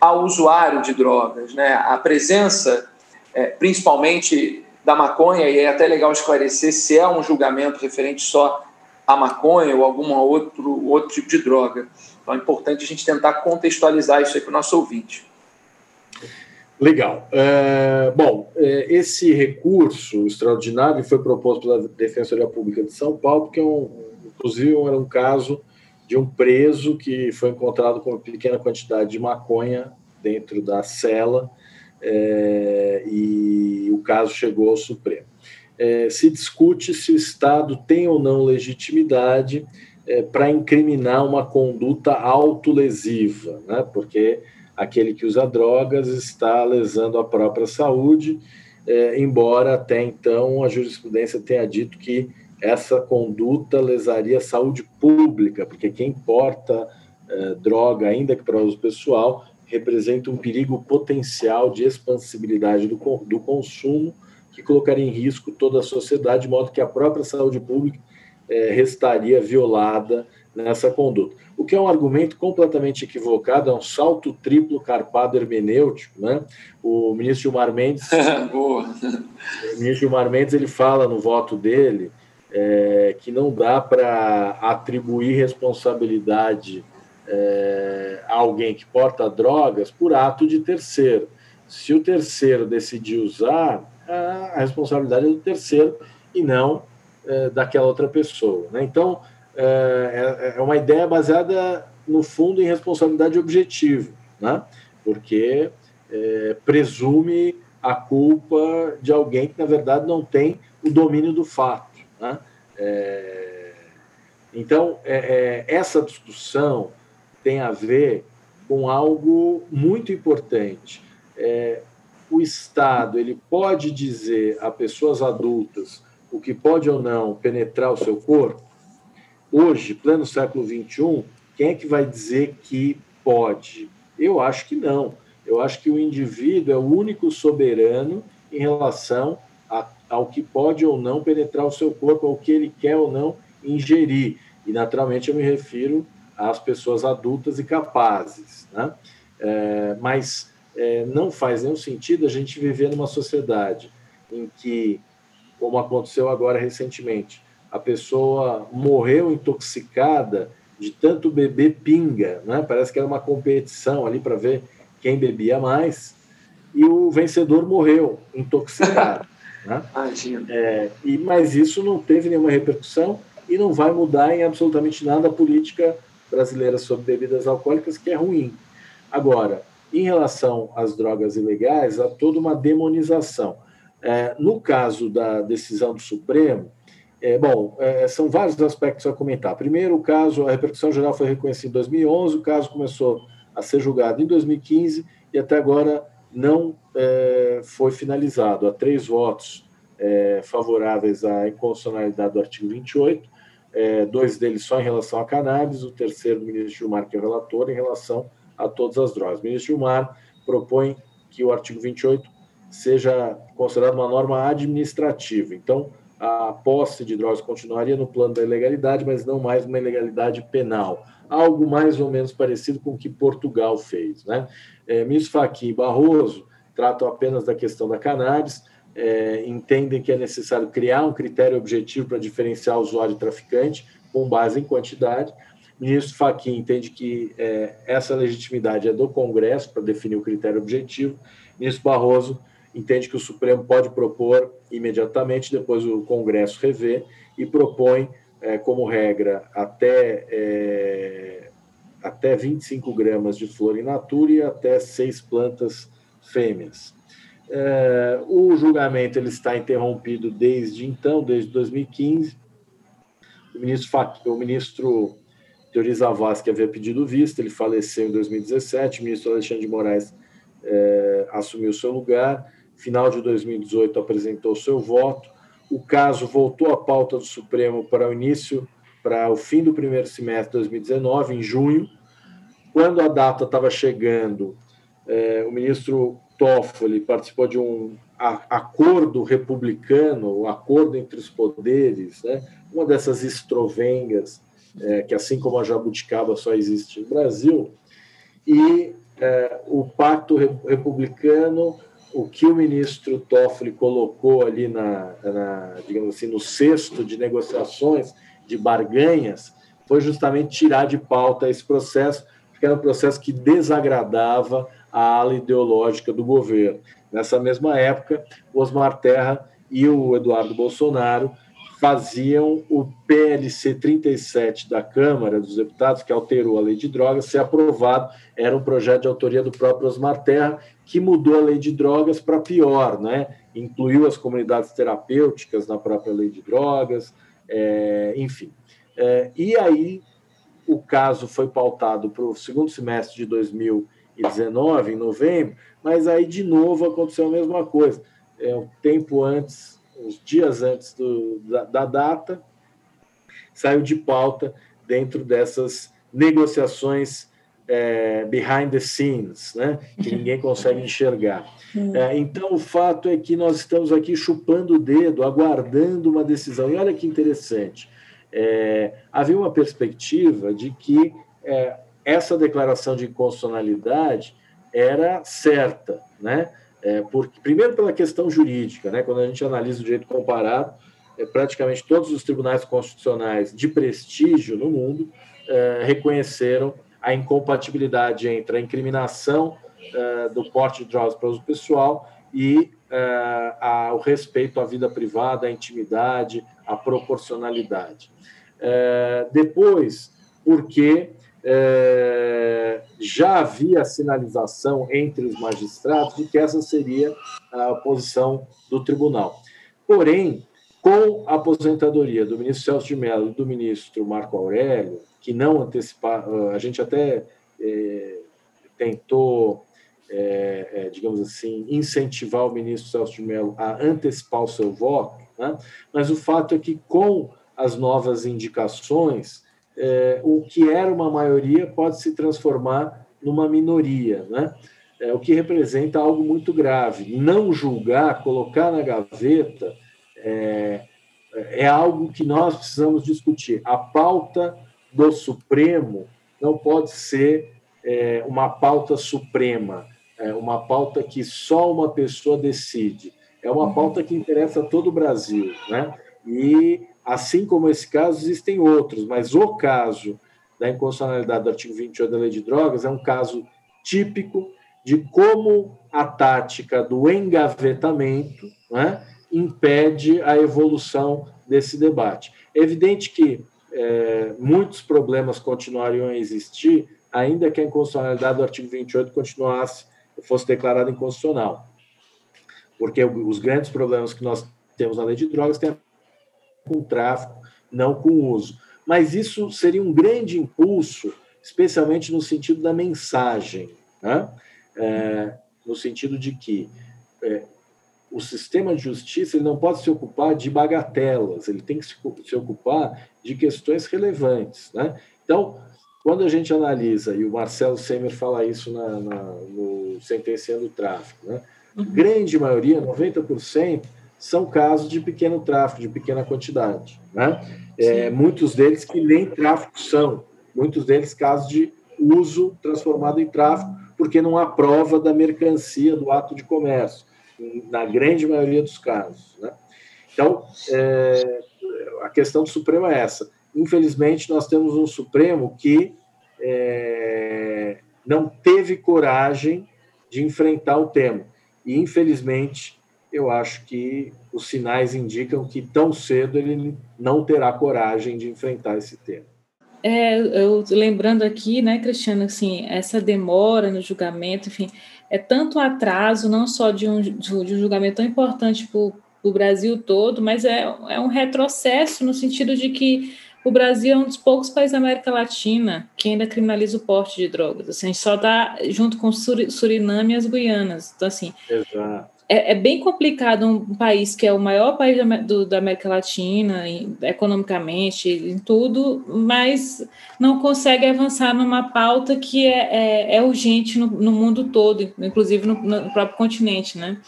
ao usuário de drogas. Né? A presença, é, principalmente da maconha, e é até legal esclarecer se é um julgamento referente só à maconha ou algum outro, outro tipo de droga. Então é importante a gente tentar contextualizar isso aí para o nosso ouvinte. Legal. É, bom, é, esse recurso extraordinário foi proposto pela Defensoria Pública de São Paulo, porque, é um, inclusive, era um caso de um preso que foi encontrado com uma pequena quantidade de maconha dentro da cela é, e o caso chegou ao Supremo. É, se discute se o Estado tem ou não legitimidade é, para incriminar uma conduta autolesiva, né? porque aquele que usa drogas está lesando a própria saúde, é, embora até então a jurisprudência tenha dito que essa conduta lesaria a saúde pública, porque quem porta é, droga, ainda que para uso pessoal, representa um perigo potencial de expansibilidade do, do consumo que colocaria em risco toda a sociedade, de modo que a própria saúde pública é, restaria violada nessa conduta. O que é um argumento completamente equivocado, é um salto triplo carpado hermenêutico. Né? O ministro Gilmar Mendes, Boa. o ministro Gilmar Mendes ele fala no voto dele é, que não dá para atribuir responsabilidade é, a alguém que porta drogas por ato de terceiro. Se o terceiro decidir usar, a responsabilidade é do terceiro e não é, daquela outra pessoa. Né? Então, é, é, é uma ideia baseada, no fundo, em responsabilidade objetiva, né? porque é, presume a culpa de alguém que, na verdade, não tem o domínio do fato. Né? É, então, é, é, essa discussão tem a ver com algo muito importante. O Estado ele pode dizer a pessoas adultas o que pode ou não penetrar o seu corpo, hoje, pleno século XXI, quem é que vai dizer que pode? Eu acho que não. Eu acho que o indivíduo é o único soberano em relação a, ao que pode ou não penetrar o seu corpo, ao que ele quer ou não ingerir. E, naturalmente, eu me refiro às pessoas adultas e capazes. Né? É, mas é, não faz nenhum sentido a gente viver numa sociedade em que, como aconteceu agora recentemente, a pessoa morreu intoxicada de tanto beber pinga, né? Parece que era uma competição ali para ver quem bebia mais. E o vencedor morreu intoxicado. né? É, e, mas isso não teve nenhuma repercussão e não vai mudar em absolutamente nada a política brasileira sobre bebidas alcoólicas, que é ruim. Agora, em relação às drogas ilegais, há toda uma demonização. É, no caso da decisão do Supremo, é, bom, é, são vários aspectos a comentar. Primeiro, o caso, a repercussão geral foi reconhecida em 2011, o caso começou a ser julgado em 2015 e até agora não é, foi finalizado. Há três votos é, favoráveis à inconstitucionalidade do artigo 28, é, dois deles só em relação a cannabis, o terceiro, o ministro Gilmar, que é o relator, em relação a todas as drogas. O ministro Gilmar propõe que o artigo 28 seja considerado uma norma administrativa. Então, a posse de drogas continuaria no plano da ilegalidade, mas não mais uma ilegalidade penal. Algo mais ou menos parecido com o que Portugal fez. Né? É, ministro Fachin e Barroso tratam apenas da questão da cannabis, é, entendem que é necessário criar um critério objetivo para diferenciar usuário e traficante, com base em quantidade. Ministro Fachin entende que é, essa legitimidade é do Congresso para definir o critério objetivo. Ministro Barroso entende que o Supremo pode propor imediatamente, depois o Congresso revê, e propõe é, como regra até, é, até 25 gramas de flor in natura e até seis plantas fêmeas. É, o julgamento ele está interrompido desde então, desde 2015. O ministro, o ministro Teori Zavascki havia pedido vista, ele faleceu em 2017. O ministro Alexandre de Moraes é, assumiu seu lugar. Final de 2018 apresentou seu voto. O caso voltou à pauta do Supremo para o início, para o fim do primeiro semestre de 2019, em junho. Quando a data estava chegando, é, o ministro Toffoli participou de um acordo republicano, o um acordo entre os poderes, né? uma dessas estrovengas, é, que assim como a jabuticaba só existe no Brasil, e é, o pacto republicano, o que o ministro Toffoli colocou ali na, na, digamos assim, no cesto de negociações, de barganhas, foi justamente tirar de pauta esse processo, porque era um processo que desagradava a ala ideológica do governo. Nessa mesma época, Osmar Terra e o Eduardo Bolsonaro faziam o PLC 37 da Câmara dos Deputados, que alterou a lei de drogas, ser aprovado. Era um projeto de autoria do próprio Osmar Terra, que mudou a lei de drogas para pior, né? incluiu as comunidades terapêuticas na própria lei de drogas, é, enfim. É, e aí o caso foi pautado para o segundo semestre de 2000 2019, em novembro, mas aí de novo aconteceu a mesma coisa. É, um tempo antes, uns dias antes do, da, da data, saiu de pauta dentro dessas negociações é, behind the scenes, né? que ninguém consegue enxergar. É, então, o fato é que nós estamos aqui chupando o dedo, aguardando uma decisão. E olha que interessante, é, havia uma perspectiva de que é, essa declaração de inconstitucionalidade era certa, né? É, porque, primeiro pela questão jurídica, né? quando a gente analisa o direito comparado, é, praticamente todos os tribunais constitucionais de prestígio no mundo é, reconheceram a incompatibilidade entre a incriminação é, do porte de drogas para uso pessoal e é, a, o respeito à vida privada, à intimidade, à proporcionalidade. É, depois, porque já havia sinalização entre os magistrados de que essa seria a posição do tribunal. Porém, com a aposentadoria do ministro Celso de Mello e do ministro Marco Aurélio, que não antecipar, a gente até é, tentou, é, é, digamos assim, incentivar o ministro Celso de Mello a antecipar o seu voto, né? mas o fato é que com as novas indicações, é, o que era uma maioria pode se transformar numa minoria, né? É, o que representa algo muito grave. Não julgar, colocar na gaveta, é, é algo que nós precisamos discutir. A pauta do Supremo não pode ser é, uma pauta suprema, é uma pauta que só uma pessoa decide. É uma pauta que interessa a todo o Brasil, né? E Assim como esse caso, existem outros, mas o caso da inconstitucionalidade do artigo 28 da Lei de Drogas é um caso típico de como a tática do engavetamento né, impede a evolução desse debate. É evidente que é, muitos problemas continuariam a existir, ainda que a inconstitucionalidade do artigo 28 continuasse, fosse declarada inconstitucional. Porque os grandes problemas que nós temos na lei de drogas têm com o tráfico, não com o uso. Mas isso seria um grande impulso, especialmente no sentido da mensagem, né? é, no sentido de que é, o sistema de justiça ele não pode se ocupar de bagatelas, ele tem que se, ocupar de questões relevantes. Né? Então, quando a gente analisa, e o Marcelo Semer fala isso na, na, no Sentenciando o Tráfico, né? Uhum. grande maioria, 90%, são casos de pequeno tráfico, de pequena quantidade. Né? É, muitos deles que nem tráfico são, muitos deles casos de uso transformado em tráfico, porque não há prova da mercancia, do ato de comércio, na grande maioria dos casos. Né? Então, é, a questão do Supremo é essa infelizmente, nós temos um Supremo que é, não teve coragem de enfrentar o tema. E, infelizmente, eu acho que os sinais indicam que tão cedo ele não terá coragem de enfrentar esse tema. É, eu lembrando aqui, né, Cristiano, assim, essa demora no julgamento, enfim, é tanto atraso, não só de um, de um julgamento tão importante para o Brasil todo, mas é, é um retrocesso no sentido de que o Brasil é um dos poucos países da América Latina que ainda criminaliza o porte de drogas. Assim, a gente só está junto com Suriname e as Guianas. Então, assim, é, é, bem complicado um país que é o maior país da, do, da América Latina, em, economicamente, em tudo, mas não consegue avançar numa pauta que é, é, é urgente no, no, mundo todo, inclusive no, no, próprio continente, né?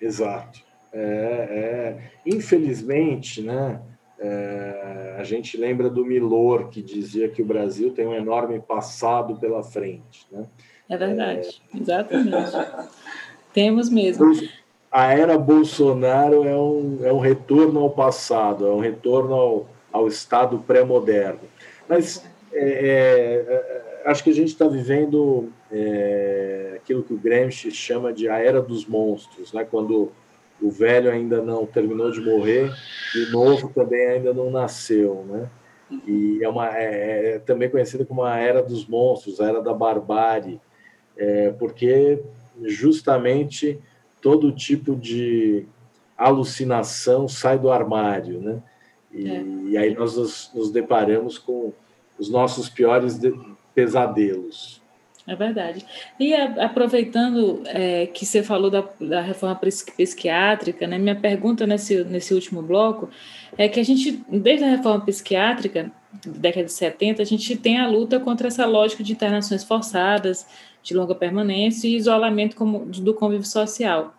Exato. É, é infelizmente, né? É, a gente lembra do Milor, que dizia que o Brasil tem um enorme passado pela frente. Né? É verdade, exatamente. Temos mesmo. A era Bolsonaro é um, é um retorno ao passado, é um retorno ao, ao Estado pré-moderno. Mas é, é, é acho que a gente está vivendo é, aquilo que o Gramsci chama de a era dos monstros, né? quando o velho ainda não terminou de morrer e o novo também ainda não nasceu, né? E é, uma, é, é também conhecida como a era dos monstros, a era da barbárie, é, porque justamente todo tipo de alucinação sai do armário, né? E, é. e aí nós nos, nos, deparamos com os nossos piores de, pesadelos. É verdade. E a, aproveitando é, que você falou da, da reforma psiquiátrica, né, minha pergunta nesse, nesse último bloco é que a gente, desde a reforma psiquiátrica, década de 70, a gente tem a luta contra essa lógica de internações forçadas, de longa permanência e isolamento como, do convívio social.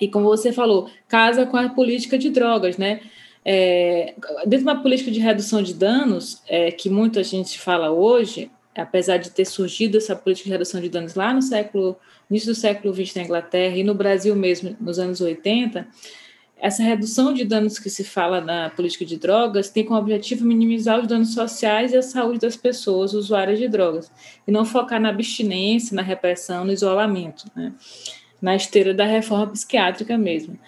E como você falou, casa com a política de drogas, né? É, dentro de uma política de redução de danos, é, que muita gente fala hoje, apesar de ter surgido essa política de redução de danos lá no século, início do século XX na Inglaterra e no Brasil mesmo nos anos 80, essa redução de danos que se fala na política de drogas tem como objetivo minimizar os danos sociais e a saúde das pessoas usuárias de drogas, e não focar na abstinência, na repressão, no isolamento, né? na esteira da reforma psiquiátrica mesmo.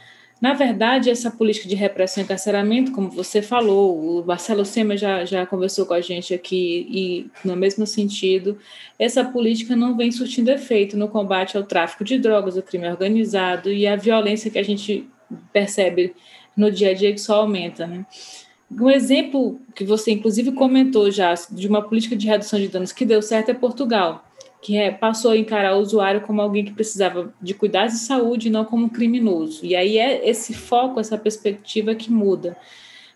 Na verdade, essa política de repressão e encarceramento, como você falou, o Marcelo Sema já, já conversou com a gente aqui, e no mesmo sentido, essa política não vem surtindo efeito no combate ao tráfico de drogas, ao crime organizado e à violência que a gente percebe no dia a dia que só aumenta. Né? Um exemplo que você, inclusive, comentou já de uma política de redução de danos que deu certo é Portugal que é, passou a encarar o usuário como alguém que precisava de cuidados de saúde, não como criminoso. E aí é esse foco, essa perspectiva que muda.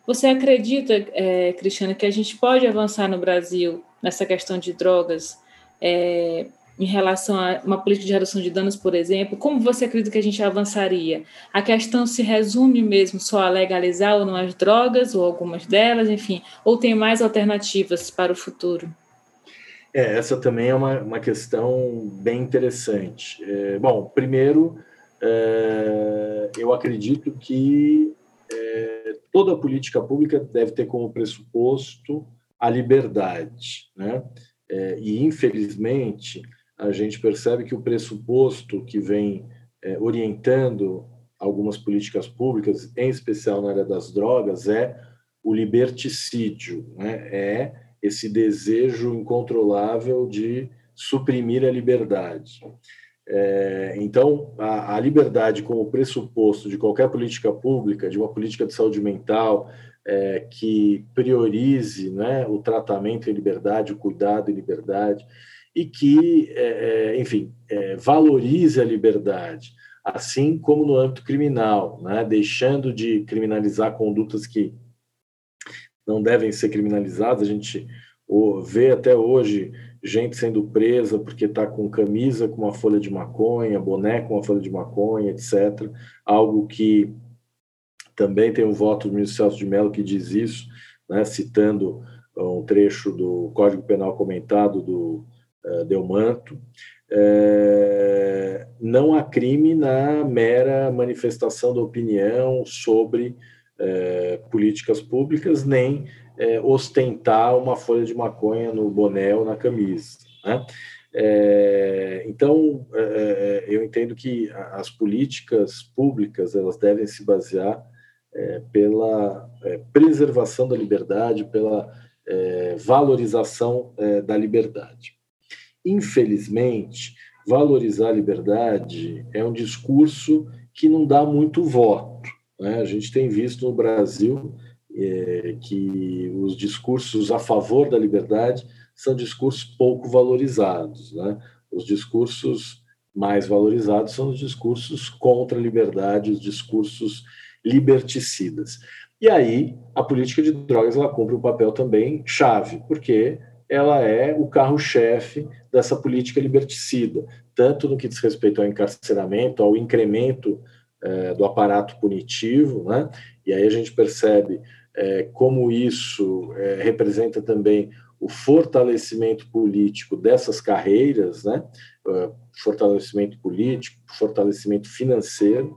Você acredita, é, Cristiana, que a gente pode avançar no Brasil nessa questão de drogas é, em relação a uma política de redução de danos, por exemplo? Como você acredita que a gente avançaria? A questão se resume mesmo só a legalizar ou não as drogas, ou algumas delas, enfim, ou tem mais alternativas para o futuro? É, essa também é uma, uma questão bem interessante. É, bom, primeiro, é, eu acredito que é, toda política pública deve ter como pressuposto a liberdade, né? É, e, infelizmente, a gente percebe que o pressuposto que vem é, orientando algumas políticas públicas, em especial na área das drogas, é o liberticídio, né? é esse desejo incontrolável de suprimir a liberdade. É, então, a, a, liberdade como pressuposto de qualquer política pública, de uma política de saúde mental é, que priorize né, o tratamento em liberdade, o cuidado em liberdade, e que, é, é enfim, é, valorize a liberdade, assim como no âmbito criminal, né? deixando de criminalizar condutas que não devem ser criminalizadas. A gente vê até hoje gente sendo presa porque está com camisa com uma folha de maconha, boné com uma folha de maconha, etc. Algo que também tem um voto do ministro Celso de Mello que diz isso, né, citando um trecho do Código Penal comentado do uh, Delmanto. É, não há crime na mera manifestação da opinião sobre é, políticas públicas, nem ostentar uma folha de maconha no boné ou na camisa. Né? Então, eu entendo que as políticas públicas elas devem se basear pela preservação da liberdade, pela valorização da liberdade. Infelizmente, valorizar a liberdade é um discurso que não dá muito voto. Né? A gente tem visto no Brasil é, que os discursos a favor da liberdade são discursos pouco valorizados. Né? Os discursos mais valorizados são os discursos contra a liberdade, os discursos liberticidas. E aí, a política de drogas ela cumpre um papel também chave, porque ela é o carro-chefe dessa política liberticida, tanto no que diz respeito ao encarceramento, ao incremento é, do aparato punitivo, né? e aí a gente percebe é, como isso é, representa também o fortalecimento político dessas carreiras, né? fortalecimento político, fortalecimento financeiro,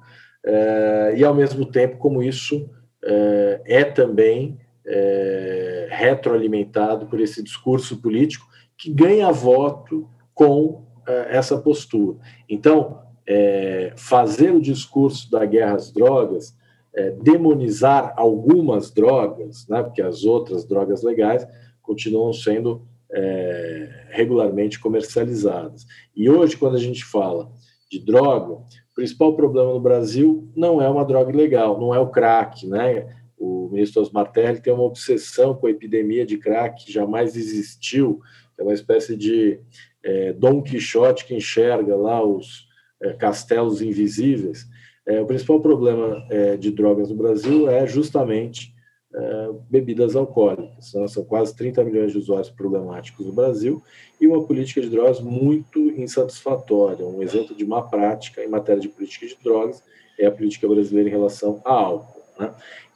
e ao mesmo tempo como isso é, é também é, retroalimentado por esse discurso político que ganha voto com é, essa postura. Então, é, fazer o discurso da guerra às drogas, é, demonizar algumas drogas, né, porque as outras drogas legais continuam sendo é, regularmente comercializadas. E hoje, quando a gente fala de droga, o principal problema no Brasil não é uma droga ilegal, não é o crack, né? O ministro Osmar Terra tem uma obsessão com a epidemia de crack que jamais existiu, é uma espécie de é, Dom Quixote que enxerga lá os é, castelos invisíveis. É, o principal problema é, de drogas no Brasil é justamente é, bebidas alcoólicas. Né? São quase 30 milhões de usuários problemáticos no Brasil e uma política de drogas muito insatisfatória. Um exemplo de má prática em matéria de política de drogas é a política brasileira em relação a álcool. Né?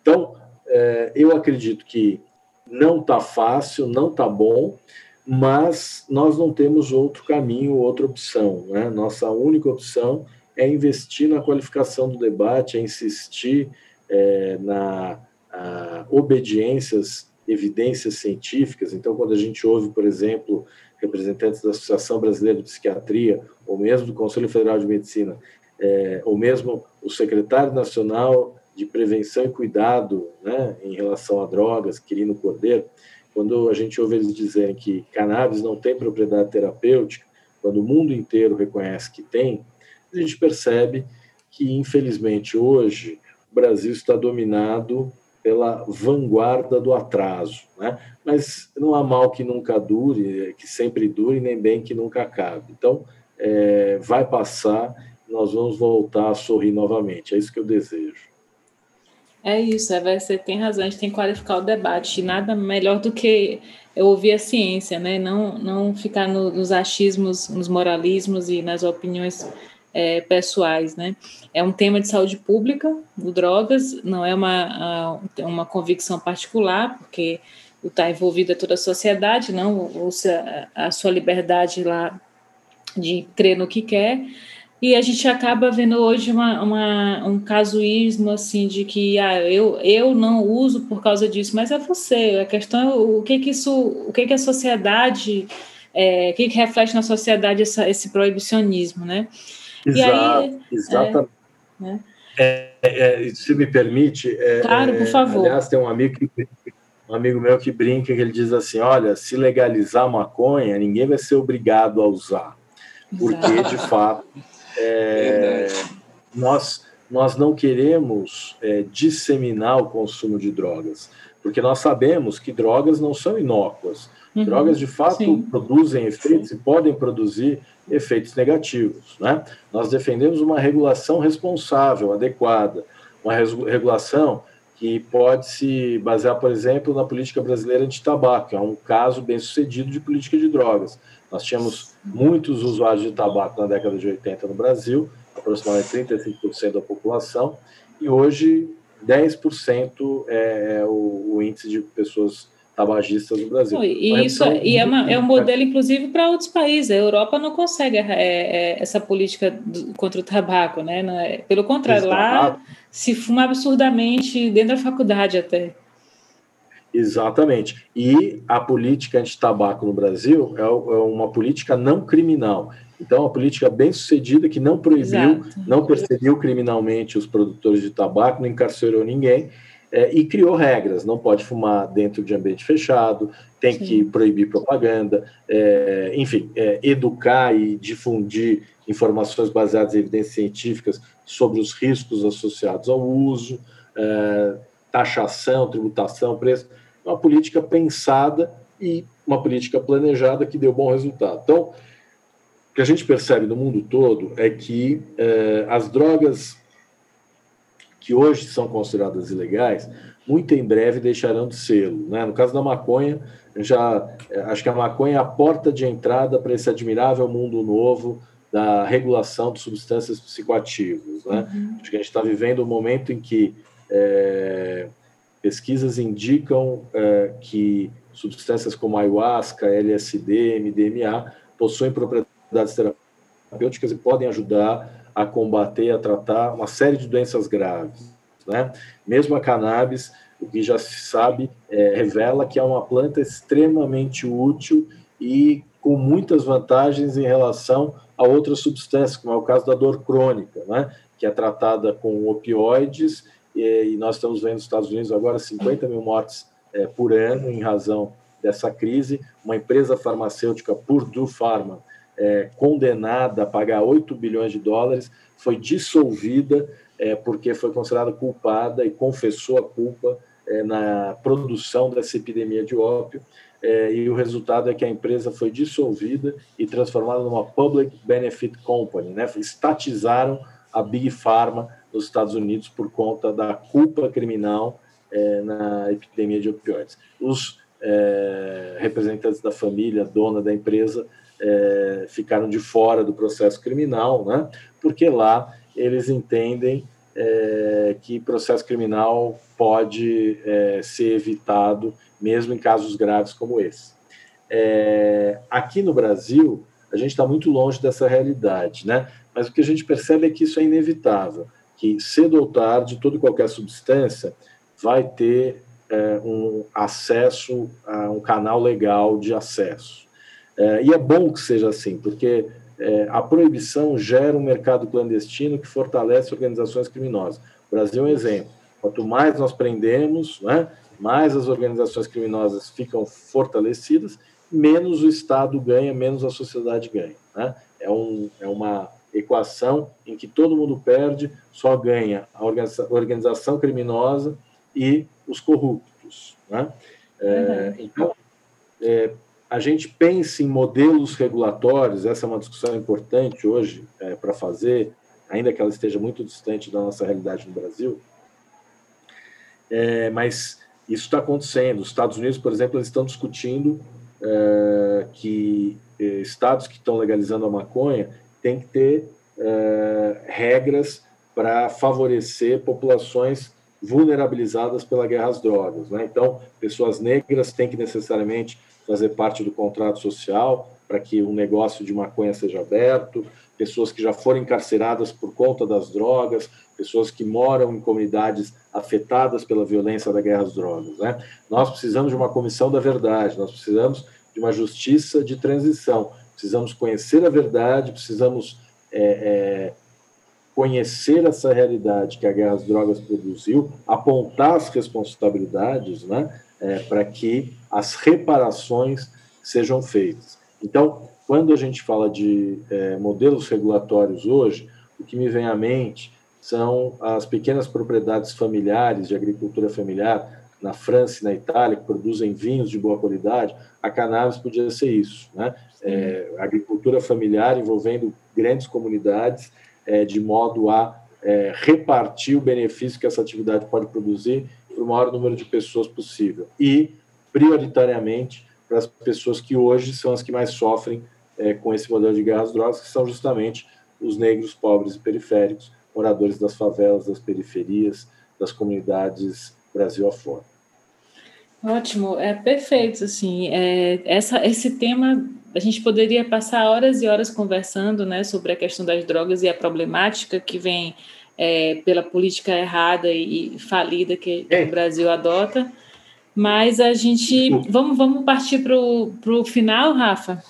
Então, é, eu acredito que não está fácil, não está bom, mas nós não temos outro caminho, outra opção. Né? Nossa única opção é investir na qualificação do debate, é insistir é, na obediências, evidências científicas. Então, quando a gente ouve, por exemplo, representantes da Associação Brasileira de Psiquiatria, ou mesmo do Conselho Federal de Medicina, é, ou mesmo o secretário nacional de prevenção e cuidado né, em relação a drogas, Quirino Cordeiro, quando a gente ouve eles dizerem que cannabis não tem propriedade terapêutica, quando o mundo inteiro reconhece que tem, a gente percebe que, infelizmente, hoje o Brasil está dominado pela vanguarda do atraso, né? Mas não há mal que nunca dure, que sempre dure, nem bem que nunca acabe. Então, é, vai passar, nós vamos voltar a sorrir novamente. É isso que eu desejo. É isso, é, você tem razão, a gente tem que qualificar o debate. Nada melhor do que ouvir a ciência, né? Não, não ficar no, nos achismos, nos moralismos e nas opiniões é, pessoais, né? É um tema de saúde pública, o drogas, não é uma, uma convicção particular, porque está envolvida toda a sociedade, não ou se a, a sua liberdade lá de crer no que quer, e a gente acaba vendo hoje uma, uma, um casuísmo assim de que ah, eu, eu não uso por causa disso, mas é você. A questão é o que que isso, o que que a sociedade, é, o que, que reflete na sociedade essa, esse proibicionismo, né? Exato, aí, exatamente. É, né? é, é, se me permite. É, claro, por favor. Aliás, tem um amigo, que, um amigo meu que brinca que ele diz assim: olha, se legalizar maconha, ninguém vai ser obrigado a usar. Porque, de fato é, nós, nós não queremos é, disseminar o consumo de drogas, Porque nós sabemos que drogas não são inócuas. Uhum, drogas, de fato, sim. produzem efeitos sim. e podem produzir efeitos negativos. Né? Nós defendemos uma regulação responsável, adequada, uma regulação que pode se basear, por exemplo, na política brasileira de tabaco, que é um caso bem sucedido de política de drogas. Nós tínhamos muitos usuários de tabaco na década de 80 no Brasil, aproximadamente 35% da população, e hoje 10% é, é o, o índice de pessoas tabagistas no Brasil. E isso é, e é, uma, é um modelo, inclusive, para outros países. A Europa não consegue é, é, essa política do, contra o tabaco, né? É, pelo contrário, Exato. lá se fuma absurdamente dentro da faculdade até. Exatamente. E a política anti-tabaco no Brasil é, é uma política não criminal. Então, uma política bem sucedida que não proibiu, Exato. não perseguiu criminalmente os produtores de tabaco, não encarcerou ninguém é, e criou regras: não pode fumar dentro de ambiente fechado, tem Sim. que proibir propaganda, é, enfim, é, educar e difundir informações baseadas em evidências científicas sobre os riscos associados ao uso, é, taxação, tributação, preço. Uma política pensada e uma política planejada que deu bom resultado. Então, o que a gente percebe no mundo todo é que é, as drogas que hoje são consideradas ilegais, muito em breve deixarão de ser. Né? No caso da maconha, já eh, acho que a maconha é a porta de entrada para esse admirável mundo novo da regulação de substâncias psicoativas. Né? Uhum. Acho que a gente está vivendo um momento em que é, pesquisas indicam é, que substâncias como ayahuasca, LSD, MDMA possuem propriedades terapêuticas e podem ajudar a combater, a tratar uma série de doenças graves. Né? Mesmo a cannabis, o que já se sabe, é, revela que é uma planta extremamente útil e com muitas vantagens em relação a outras substâncias, como é o caso da dor crônica, né? que é tratada com opioides, e, e nós estamos vendo nos Estados Unidos agora 50 mil mortes é, por ano em razão dessa crise. Uma empresa farmacêutica, Purdue Pharma, é, condenada a pagar 8 bilhões de dólares, foi dissolvida é, porque foi considerada culpada e confessou a culpa é, na produção dessa epidemia de ópio. É, e o resultado é que a empresa foi dissolvida e transformada numa Public Benefit Company. Né? Estatizaram a Big Pharma nos Estados Unidos por conta da culpa criminal é, na epidemia de opioides. Os é, representantes da família, dona da empresa, é, ficaram de fora do processo criminal, né? porque lá eles entendem é, que processo criminal pode é, ser evitado mesmo em casos graves como esse. É, aqui no Brasil, a gente está muito longe dessa realidade, né? mas o que a gente percebe é que isso é inevitável, que cedo ou tarde, toda e qualquer substância vai ter é, um acesso a um canal legal de acesso. É, e é bom que seja assim, porque é, a proibição gera um mercado clandestino que fortalece organizações criminosas. O Brasil é um exemplo. Quanto mais nós prendemos, né, mais as organizações criminosas ficam fortalecidas, menos o Estado ganha, menos a sociedade ganha. Né? É, um, é uma equação em que todo mundo perde, só ganha a organização criminosa e os corruptos. Né? É, uhum. Então, é, a gente pense em modelos regulatórios, essa é uma discussão importante hoje é, para fazer, ainda que ela esteja muito distante da nossa realidade no Brasil, é, mas isso está acontecendo. Os Estados Unidos, por exemplo, eles estão discutindo é, que é, estados que estão legalizando a maconha têm que ter é, regras para favorecer populações vulnerabilizadas pela guerra às drogas. Né? Então, pessoas negras têm que necessariamente fazer parte do contrato social para que o negócio de maconha seja aberto, pessoas que já foram encarceradas por conta das drogas, pessoas que moram em comunidades afetadas pela violência da guerra às drogas. Né? Nós precisamos de uma comissão da verdade, nós precisamos de uma justiça de transição, precisamos conhecer a verdade, precisamos é, é, conhecer essa realidade que a guerra às drogas produziu, apontar as responsabilidades, né? é, para que as reparações sejam feitas. Então, quando a gente fala de é, modelos regulatórios hoje, o que me vem à mente são as pequenas propriedades familiares de agricultura familiar, na França e na Itália, que produzem vinhos de boa qualidade, a cannabis podia ser isso, né? É, agricultura familiar envolvendo grandes comunidades, é, de modo a é, repartir o benefício que essa atividade pode produzir para o maior número de pessoas possível. E, prioritariamente, para as pessoas que hoje são as que mais sofrem é, com esse modelo de guerras drogas, que são justamente os negros pobres e periféricos, moradores das favelas, das periferias, das comunidades Brasil afora. Ótimo, é perfeito. Assim, é, essa, esse tema a gente poderia passar horas e horas conversando, né, sobre a questão das drogas e a problemática que vem é, pela política errada e, e falida que, é. o Brasil adota. Mas a gente vamos, vamos partir para o final, Rafa.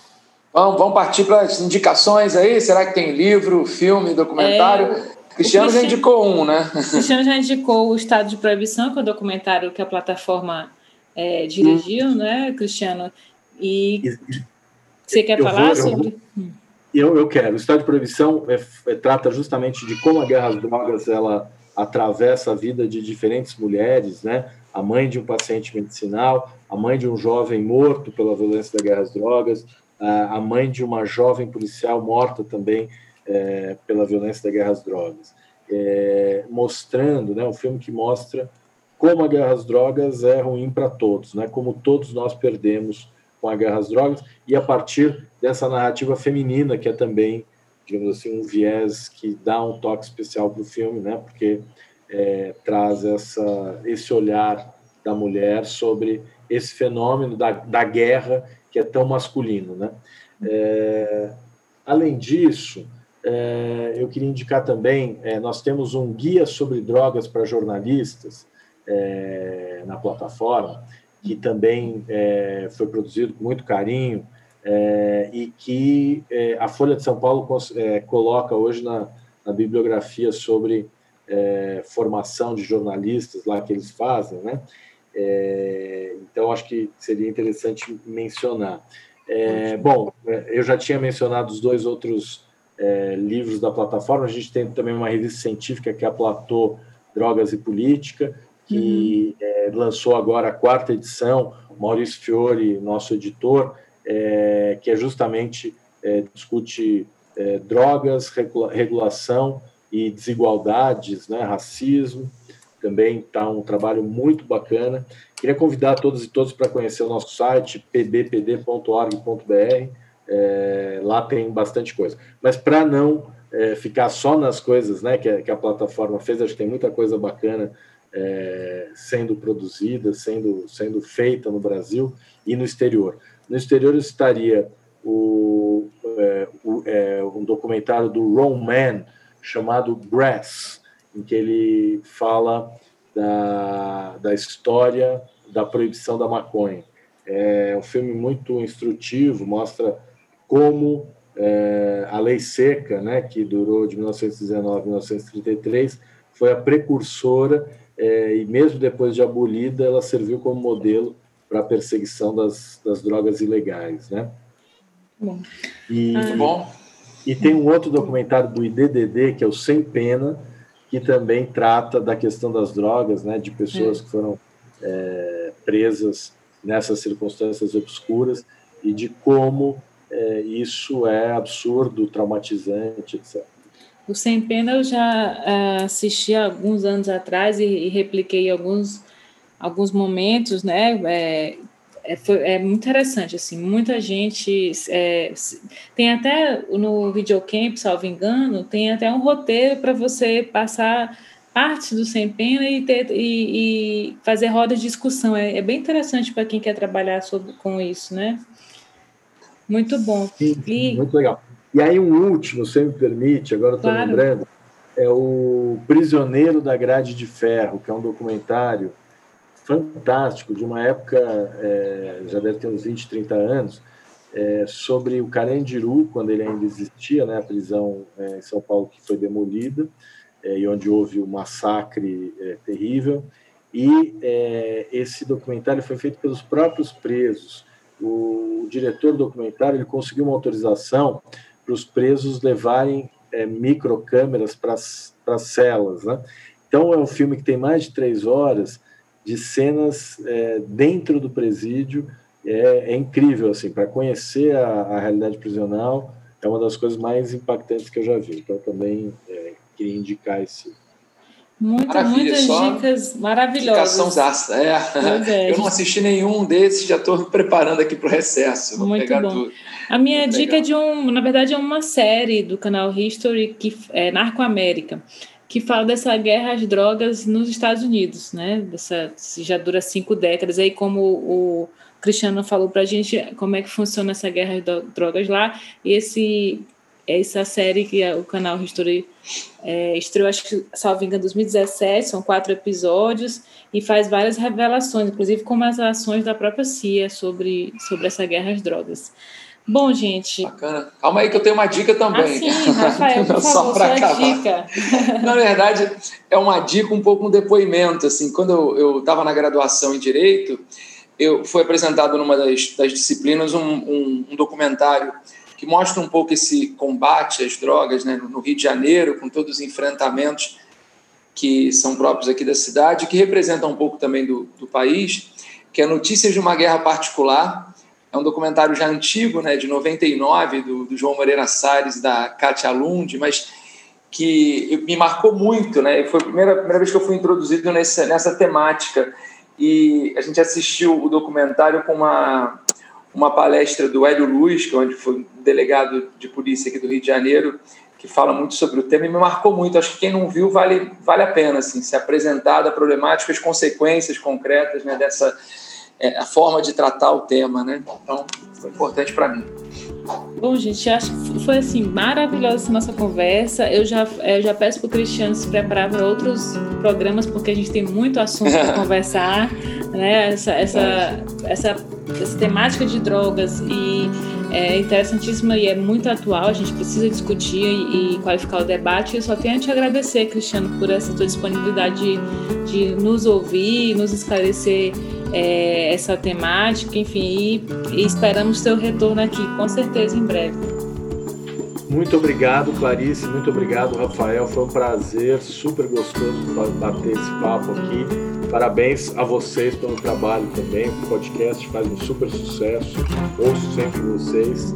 Vamos, vamos partir para as indicações aí. Será que tem livro, filme, documentário? Cristiano, Cristiano já indicou um, né? Cristiano já indicou o Estado de Proibição, que é o documentário que a plataforma é, dirigiu, hum. né, Cristiano? E você quer eu falar vou, sobre? Eu, eu quero. O Estado de Proibição é, é, trata justamente de como a guerra às drogas ela atravessa a vida de diferentes mulheres, né? A mãe de um paciente medicinal, a mãe de um jovem morto pela violência da guerra às drogas, a mãe de uma jovem policial morta também é, pela violência da guerra às drogas, é, mostrando, né, um filme que mostra como a guerra às drogas é ruim para todos, né, como todos nós perdemos com a guerra às drogas, e a partir dessa narrativa feminina, que é também, digamos assim, um viés que dá um toque especial para o filme, né, porque é, traz essa, esse olhar da mulher sobre esse fenômeno da, da guerra que é tão masculino. Né? É, além disso, é, eu queria indicar também, é, nós temos um guia sobre drogas para jornalistas é, na plataforma, que também foi produzido com muito carinho e que a Folha de São Paulo coloca hoje na, na bibliografia sobre formação de jornalistas lá que eles fazem, né? então, acho que seria interessante mencionar. bom, eu já tinha mencionado os dois outros é, livros da plataforma. A gente tem também uma revista científica que é a Platô Drogas e Política, que uhum. é, lançou agora a quarta edição. Maurício Fiore, nosso editor, é, que é justamente é, discute é, drogas, regula regulação e desigualdades, né, racismo. Também está um trabalho muito bacana. Queria convidar todos e todos para conhecer o nosso site, pbpd.org.br é, lá tem bastante coisa. Mas para não é, ficar só nas coisas né, que, a, que, a, plataforma fez, acho que tem muita coisa bacana é, sendo produzida, sendo, sendo feita no Brasil e no exterior. No exterior estaria o, é, o é, um documentário do Ron Mann chamado Brass, em que ele fala da, da história da proibição da maconha. É um filme muito instrutivo, mostra como é, a lei seca, né, que durou de 1919 a 1933, foi a precursora é, e mesmo depois de abolida, ela serviu como modelo para a perseguição das, das drogas ilegais, né? Bom. E, ah. bom. E tem um outro documentário do IDDD, que é o Sem Pena, que também trata da questão das drogas, né, de pessoas é. que foram é, presas nessas circunstâncias obscuras e de como é, isso é absurdo, traumatizante, etc. O Sem Pena eu já uh, assisti alguns anos atrás e, e, repliquei alguns, alguns momentos, né? É, é, foi, é muito interessante, assim, muita gente é, tem até no videocamp, salvo engano, tem até um roteiro para você passar parte do Sem Pena e, ter, e, e fazer rodas de discussão. É, é bem interessante para quem quer trabalhar sobre, com isso, né? Muito bom. Sim, e... Muito legal. E aí um último, se me permite, agora estou claro. lembrando, é o Prisioneiro da Grade de Ferro, que é um documentário fantástico, de uma época, é, já deve ter uns 20, 30 anos, é, sobre o Carandiru, quando ele ainda existia, né, a prisão é, em São Paulo que foi demolida, é, e onde houve um massacre é, terrível. E é, esse documentário foi feito pelos próprios presos, o diretor do documentário ele conseguiu uma autorização para os presos levarem é, microcâmeras para as celas. Né? Então, é um filme que tem mais de três horas de cenas é, dentro do presídio é, é incrível assim para conhecer a, a, realidade prisional é uma das coisas mais impactantes que eu já vi então também é, queria indicar esse Muita, muitas só dicas maravilhosas. É. é. Eu não assisti nenhum desses, já estou me preparando aqui para o recesso. Vou Muito bom. Tudo. A minha Muito dica legal. é de um, na verdade, é uma série do canal History que é Narco América, que fala dessa guerra às drogas nos Estados Unidos, né? Dessa já dura cinco décadas aí como o Cristiano falou para a gente como é que funciona essa guerra às drogas lá. E esse essa série que o canal History é, estreou, acho que, salvo engano, em 2017, são quatro episódios, e faz várias revelações, inclusive como as ações da própria CIA sobre, sobre essa guerra às drogas. Bom, gente. Bacana. Calma aí que eu tenho uma dica também. Ah, sim, Rafael, por favor, sua dica. Na verdade, é uma dica, um pouco um depoimento. Assim, quando eu estava na graduação em Direito, eu fui apresentado numa das, das disciplinas um, um, um documentário que mostra um pouco esse combate às drogas né, no Rio de Janeiro, com todos os enfrentamentos que são próprios aqui da cidade, que representam um pouco também do, do país, que é Notícias de uma Guerra Particular. É um documentário já antigo, né, de 99, do, do João Moreira Salles e da Katia Lund, mas que me marcou muito. Né? Foi a primeira, primeira vez que eu fui introduzido nessa, nessa temática. E a gente assistiu o documentário com uma uma palestra do Hélio Luz, que é onde foi delegado de polícia aqui do Rio de Janeiro, que fala muito sobre o tema e me marcou muito. Acho que quem não viu vale, vale a pena assim, se apresentar da problemática, as consequências concretas né, dessa é, a forma de tratar o tema. Né? Então, foi importante para mim. Bom, gente, acho que foi assim maravilhosa essa nossa conversa. Eu já, eu é, já peço para o Cristiano se preparar para outros programas, porque a gente tem muito assunto para conversar. Né? Essa, essa, essa, essa temática de drogas e é interessantíssima e é muito atual. A gente precisa discutir e, e qualificar o debate. Eu só tenho a te agradecer, Cristiano, por essa tua disponibilidade de, de nos ouvir, nos esclarecer é, essa temática, enfim, e, e esperamos seu retorno aqui, com certeza em breve. Muito obrigado, Clarice. Muito obrigado, Rafael. Foi um prazer, super gostoso bater esse papo aqui. Parabéns a vocês pelo trabalho também. O podcast faz um super sucesso. Ouço sempre vocês.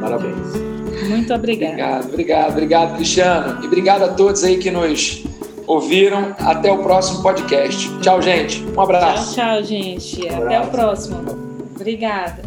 Parabéns. Muito obrigado. Obrigado, obrigado, obrigado, Cristiano. E obrigado a todos aí que nos ouviram. Até o próximo podcast. Tchau, gente. Um abraço. Tchau, tchau, gente. Um Até o próximo. Obrigada.